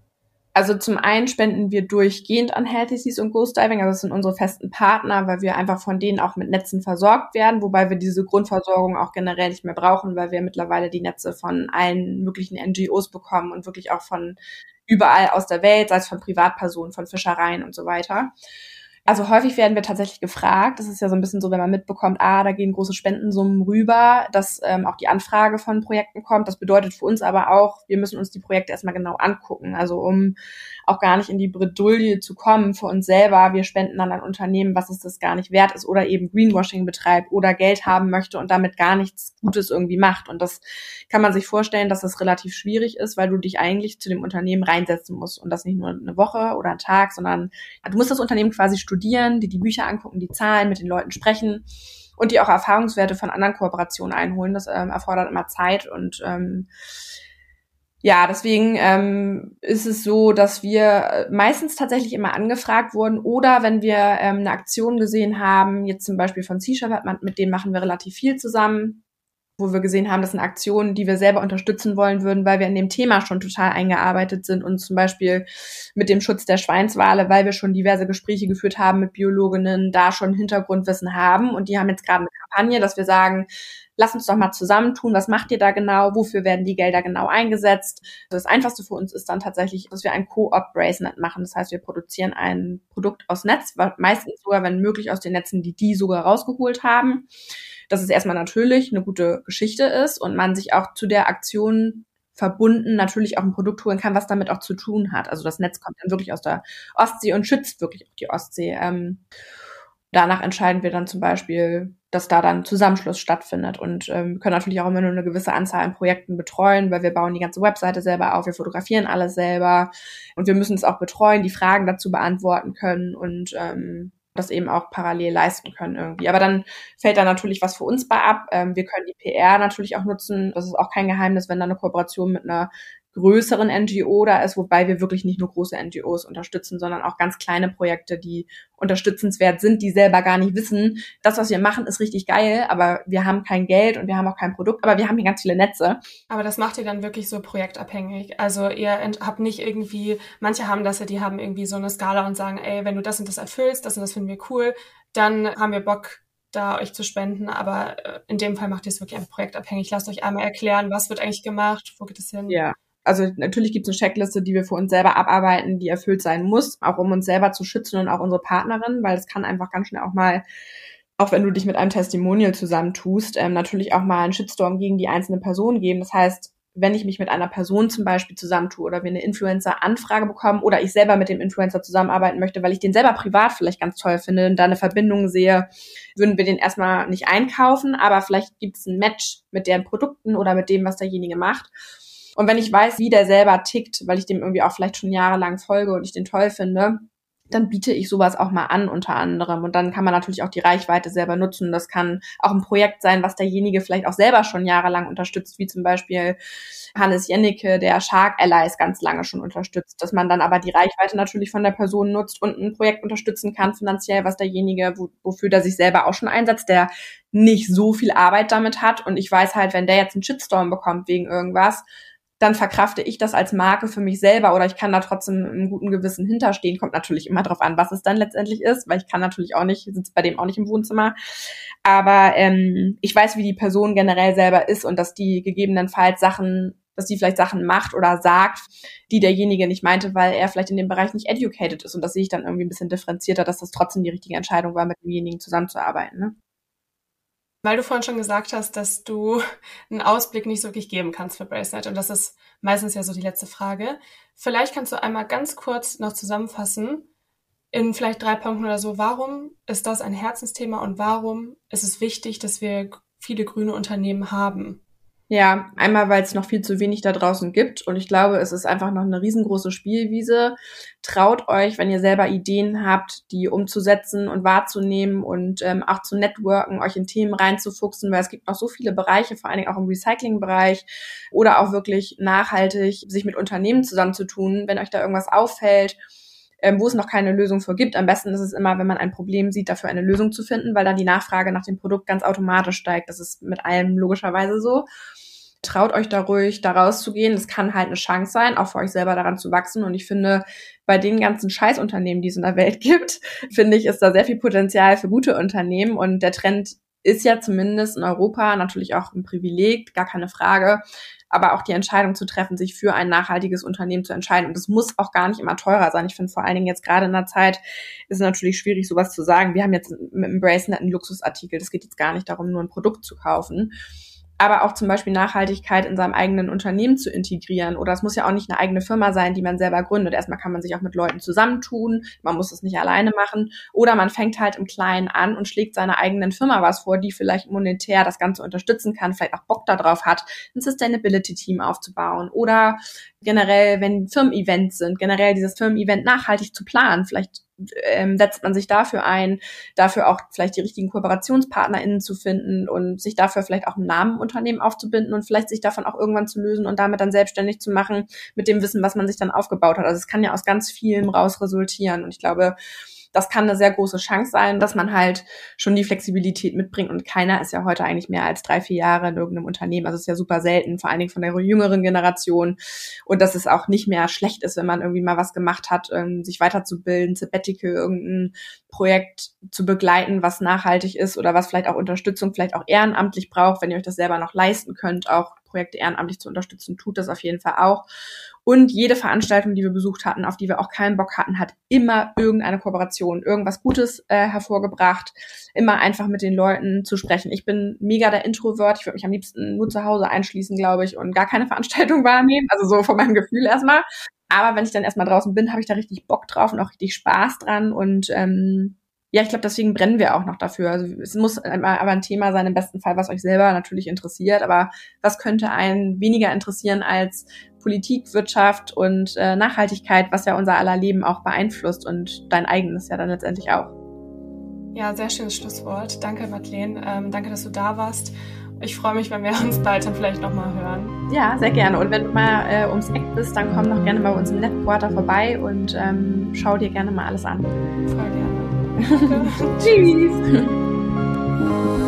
S1: Also zum einen spenden wir durchgehend an Healthy Seas und Ghost Diving, also das sind unsere festen Partner, weil wir einfach von denen auch mit Netzen versorgt werden, wobei wir diese Grundversorgung auch generell nicht mehr brauchen, weil wir mittlerweile die Netze von allen möglichen NGOs bekommen und wirklich auch von überall aus der Welt, sei es von Privatpersonen, von Fischereien und so weiter. Also häufig werden wir tatsächlich gefragt. Das ist ja so ein bisschen so, wenn man mitbekommt, ah, da gehen große Spendensummen rüber, dass ähm, auch die Anfrage von Projekten kommt. Das bedeutet für uns aber auch, wir müssen uns die Projekte erstmal genau angucken. Also um auch gar nicht in die Bredouille zu kommen für uns selber. Wir spenden dann an Unternehmen, was es das gar nicht wert ist oder eben Greenwashing betreibt oder Geld haben möchte und damit gar nichts Gutes irgendwie macht. Und das kann man sich vorstellen, dass das relativ schwierig ist, weil du dich eigentlich zu dem Unternehmen reinsetzen musst und das nicht nur eine Woche oder einen Tag, sondern du musst das Unternehmen quasi studieren, dir die Bücher angucken, die Zahlen, mit den Leuten sprechen und die auch Erfahrungswerte von anderen Kooperationen einholen. Das ähm, erfordert immer Zeit und ähm, ja, deswegen ähm, ist es so, dass wir äh, meistens tatsächlich immer angefragt wurden oder wenn wir ähm, eine Aktion gesehen haben, jetzt zum Beispiel von Sea Shepherd, mit denen machen wir relativ viel zusammen, wo wir gesehen haben, das sind Aktionen, die wir selber unterstützen wollen würden, weil wir in dem Thema schon total eingearbeitet sind und zum Beispiel mit dem Schutz der Schweinswale, weil wir schon diverse Gespräche geführt haben mit Biologinnen, da schon Hintergrundwissen haben und die haben jetzt gerade eine Kampagne, dass wir sagen, lass uns doch mal zusammentun, was macht ihr da genau, wofür werden die Gelder genau eingesetzt. Das Einfachste für uns ist dann tatsächlich, dass wir ein Co-op Bracelet machen. Das heißt, wir produzieren ein Produkt aus Netz, meistens sogar, wenn möglich, aus den Netzen, die die sogar rausgeholt haben. Dass es erstmal natürlich eine gute Geschichte ist und man sich auch zu der Aktion verbunden natürlich auch ein Produkt holen kann, was damit auch zu tun hat. Also das Netz kommt dann wirklich aus der Ostsee und schützt wirklich auch die Ostsee. Ähm, danach entscheiden wir dann zum Beispiel, dass da dann Zusammenschluss stattfindet und ähm, können natürlich auch immer nur eine gewisse Anzahl an Projekten betreuen, weil wir bauen die ganze Webseite selber auf, wir fotografieren alles selber und wir müssen es auch betreuen, die Fragen dazu beantworten können und ähm, das eben auch parallel leisten können irgendwie. Aber dann fällt da natürlich was für uns bei ab. Ähm, wir können die PR natürlich auch nutzen. Das ist auch kein Geheimnis, wenn da eine Kooperation mit einer größeren NGO da ist, wobei wir wirklich nicht nur große NGOs unterstützen, sondern auch ganz kleine Projekte, die unterstützenswert sind, die selber gar nicht wissen, das, was wir machen, ist richtig geil, aber wir haben kein Geld und wir haben auch kein Produkt, aber wir haben hier ganz viele Netze.
S4: Aber das macht ihr dann wirklich so projektabhängig. Also ihr habt nicht irgendwie, manche haben das ja, die haben irgendwie so eine Skala und sagen, ey, wenn du das und das erfüllst, das und das finden wir cool, dann haben wir Bock, da euch zu spenden, aber äh, in dem Fall macht ihr es wirklich einfach projektabhängig. Lasst euch einmal erklären, was wird eigentlich gemacht, wo geht es hin?
S1: Ja, also natürlich gibt es eine Checkliste, die wir für uns selber abarbeiten, die erfüllt sein muss, auch um uns selber zu schützen und auch unsere Partnerin, weil es kann einfach ganz schnell auch mal, auch wenn du dich mit einem Testimonial zusammentust, ähm, natürlich auch mal einen Shitstorm gegen die einzelne Person geben. Das heißt, wenn ich mich mit einer Person zum Beispiel zusammentue oder wir eine Influencer-Anfrage bekommen oder ich selber mit dem Influencer zusammenarbeiten möchte, weil ich den selber privat vielleicht ganz toll finde und da eine Verbindung sehe, würden wir den erstmal nicht einkaufen, aber vielleicht gibt es ein Match mit deren Produkten oder mit dem, was derjenige macht. Und wenn ich weiß, wie der selber tickt, weil ich dem irgendwie auch vielleicht schon jahrelang folge und ich den toll finde, dann biete ich sowas auch mal an unter anderem. Und dann kann man natürlich auch die Reichweite selber nutzen. Das kann auch ein Projekt sein, was derjenige vielleicht auch selber schon jahrelang unterstützt, wie zum Beispiel Hannes Jennecke, der Shark Allies ganz lange schon unterstützt. Dass man dann aber die Reichweite natürlich von der Person nutzt und ein Projekt unterstützen kann finanziell, was derjenige, wo, wofür der sich selber auch schon einsetzt, der nicht so viel Arbeit damit hat. Und ich weiß halt, wenn der jetzt einen Shitstorm bekommt wegen irgendwas, dann verkrafte ich das als Marke für mich selber oder ich kann da trotzdem im guten Gewissen hinterstehen. Kommt natürlich immer drauf an, was es dann letztendlich ist, weil ich kann natürlich auch nicht, sitze bei dem auch nicht im Wohnzimmer. Aber ähm, ich weiß, wie die Person generell selber ist und dass die gegebenenfalls Sachen dass die vielleicht Sachen macht oder sagt, die derjenige nicht meinte, weil er vielleicht in dem Bereich nicht educated ist. Und das sehe ich dann irgendwie ein bisschen differenzierter, dass das trotzdem die richtige Entscheidung war, mit demjenigen zusammenzuarbeiten. Ne?
S4: Weil du vorhin schon gesagt hast, dass du einen Ausblick nicht so wirklich geben kannst für Bracenet. Und das ist meistens ja so die letzte Frage. Vielleicht kannst du einmal ganz kurz noch zusammenfassen, in vielleicht drei Punkten oder so, warum ist das ein Herzensthema und warum ist es wichtig, dass wir viele grüne Unternehmen haben?
S1: Ja, einmal, weil es noch viel zu wenig da draußen gibt und ich glaube, es ist einfach noch eine riesengroße Spielwiese. Traut euch, wenn ihr selber Ideen habt, die umzusetzen und wahrzunehmen und ähm, auch zu networken, euch in Themen reinzufuchsen, weil es gibt noch so viele Bereiche, vor allen Dingen auch im Recycling-Bereich oder auch wirklich nachhaltig sich mit Unternehmen zusammenzutun, wenn euch da irgendwas auffällt ähm, wo es noch keine Lösung für gibt. Am besten ist es immer, wenn man ein Problem sieht, dafür eine Lösung zu finden, weil dann die Nachfrage nach dem Produkt ganz automatisch steigt. Das ist mit allem logischerweise so. Traut euch da ruhig, da rauszugehen. Das kann halt eine Chance sein, auch für euch selber daran zu wachsen. Und ich finde, bei den ganzen Scheißunternehmen, die es in der Welt gibt, finde ich, ist da sehr viel Potenzial für gute Unternehmen. Und der Trend ist ja zumindest in Europa natürlich auch ein Privileg, gar keine Frage aber auch die Entscheidung zu treffen, sich für ein nachhaltiges Unternehmen zu entscheiden. Und das muss auch gar nicht immer teurer sein. Ich finde vor allen Dingen jetzt gerade in der Zeit ist es natürlich schwierig, sowas zu sagen. Wir haben jetzt mit dem Bracelet einen Luxusartikel. Das geht jetzt gar nicht darum, nur ein Produkt zu kaufen aber auch zum Beispiel Nachhaltigkeit in seinem eigenen Unternehmen zu integrieren. Oder es muss ja auch nicht eine eigene Firma sein, die man selber gründet. Erstmal kann man sich auch mit Leuten zusammentun, man muss es nicht alleine machen. Oder man fängt halt im Kleinen an und schlägt seiner eigenen Firma was vor, die vielleicht monetär das Ganze unterstützen kann, vielleicht auch Bock darauf hat, ein Sustainability-Team aufzubauen. Oder generell, wenn Firmen-Events sind, generell dieses Firmen-Event nachhaltig zu planen. Vielleicht ähm, setzt man sich dafür ein, dafür auch vielleicht die richtigen KooperationspartnerInnen zu finden und sich dafür vielleicht auch einen Namen Unternehmen aufzubinden und vielleicht sich davon auch irgendwann zu lösen und damit dann selbstständig zu machen mit dem Wissen, was man sich dann aufgebaut hat. Also es kann ja aus ganz vielem raus resultieren. Und ich glaube, das kann eine sehr große Chance sein, dass man halt schon die Flexibilität mitbringt. Und keiner ist ja heute eigentlich mehr als drei, vier Jahre in irgendeinem Unternehmen. Also es ist ja super selten, vor allen Dingen von der jüngeren Generation. Und dass es auch nicht mehr schlecht ist, wenn man irgendwie mal was gemacht hat, ähm, sich weiterzubilden, Sabbatical, irgendein Projekt zu begleiten, was nachhaltig ist oder was vielleicht auch Unterstützung, vielleicht auch ehrenamtlich braucht, wenn ihr euch das selber noch leisten könnt, auch Projekte ehrenamtlich zu unterstützen, tut das auf jeden Fall auch. Und jede Veranstaltung, die wir besucht hatten, auf die wir auch keinen Bock hatten, hat immer irgendeine Kooperation, irgendwas Gutes äh, hervorgebracht, immer einfach mit den Leuten zu sprechen. Ich bin mega der Introvert, ich würde mich am liebsten nur zu Hause einschließen, glaube ich, und gar keine Veranstaltung wahrnehmen, also so von meinem Gefühl erstmal. Aber wenn ich dann erstmal draußen bin, habe ich da richtig Bock drauf und auch richtig Spaß dran und ähm, ja, ich glaube, deswegen brennen wir auch noch dafür. Also es muss aber ein Thema sein, im besten Fall, was euch selber natürlich interessiert. Aber was könnte einen weniger interessieren als Politik, Wirtschaft und äh, Nachhaltigkeit, was ja unser aller Leben auch beeinflusst und dein eigenes ja dann letztendlich auch.
S4: Ja, sehr schönes Schlusswort. Danke, Madeleine. Ähm, danke, dass du da warst. Ich freue mich, wenn wir uns bald dann vielleicht nochmal hören.
S1: Ja, sehr gerne. Und wenn du mal äh, ums Eck bist, dann komm doch gerne bei uns im Netquarter vorbei und ähm, schau dir gerne mal alles an.
S4: Voll gerne.
S1: Tschüss.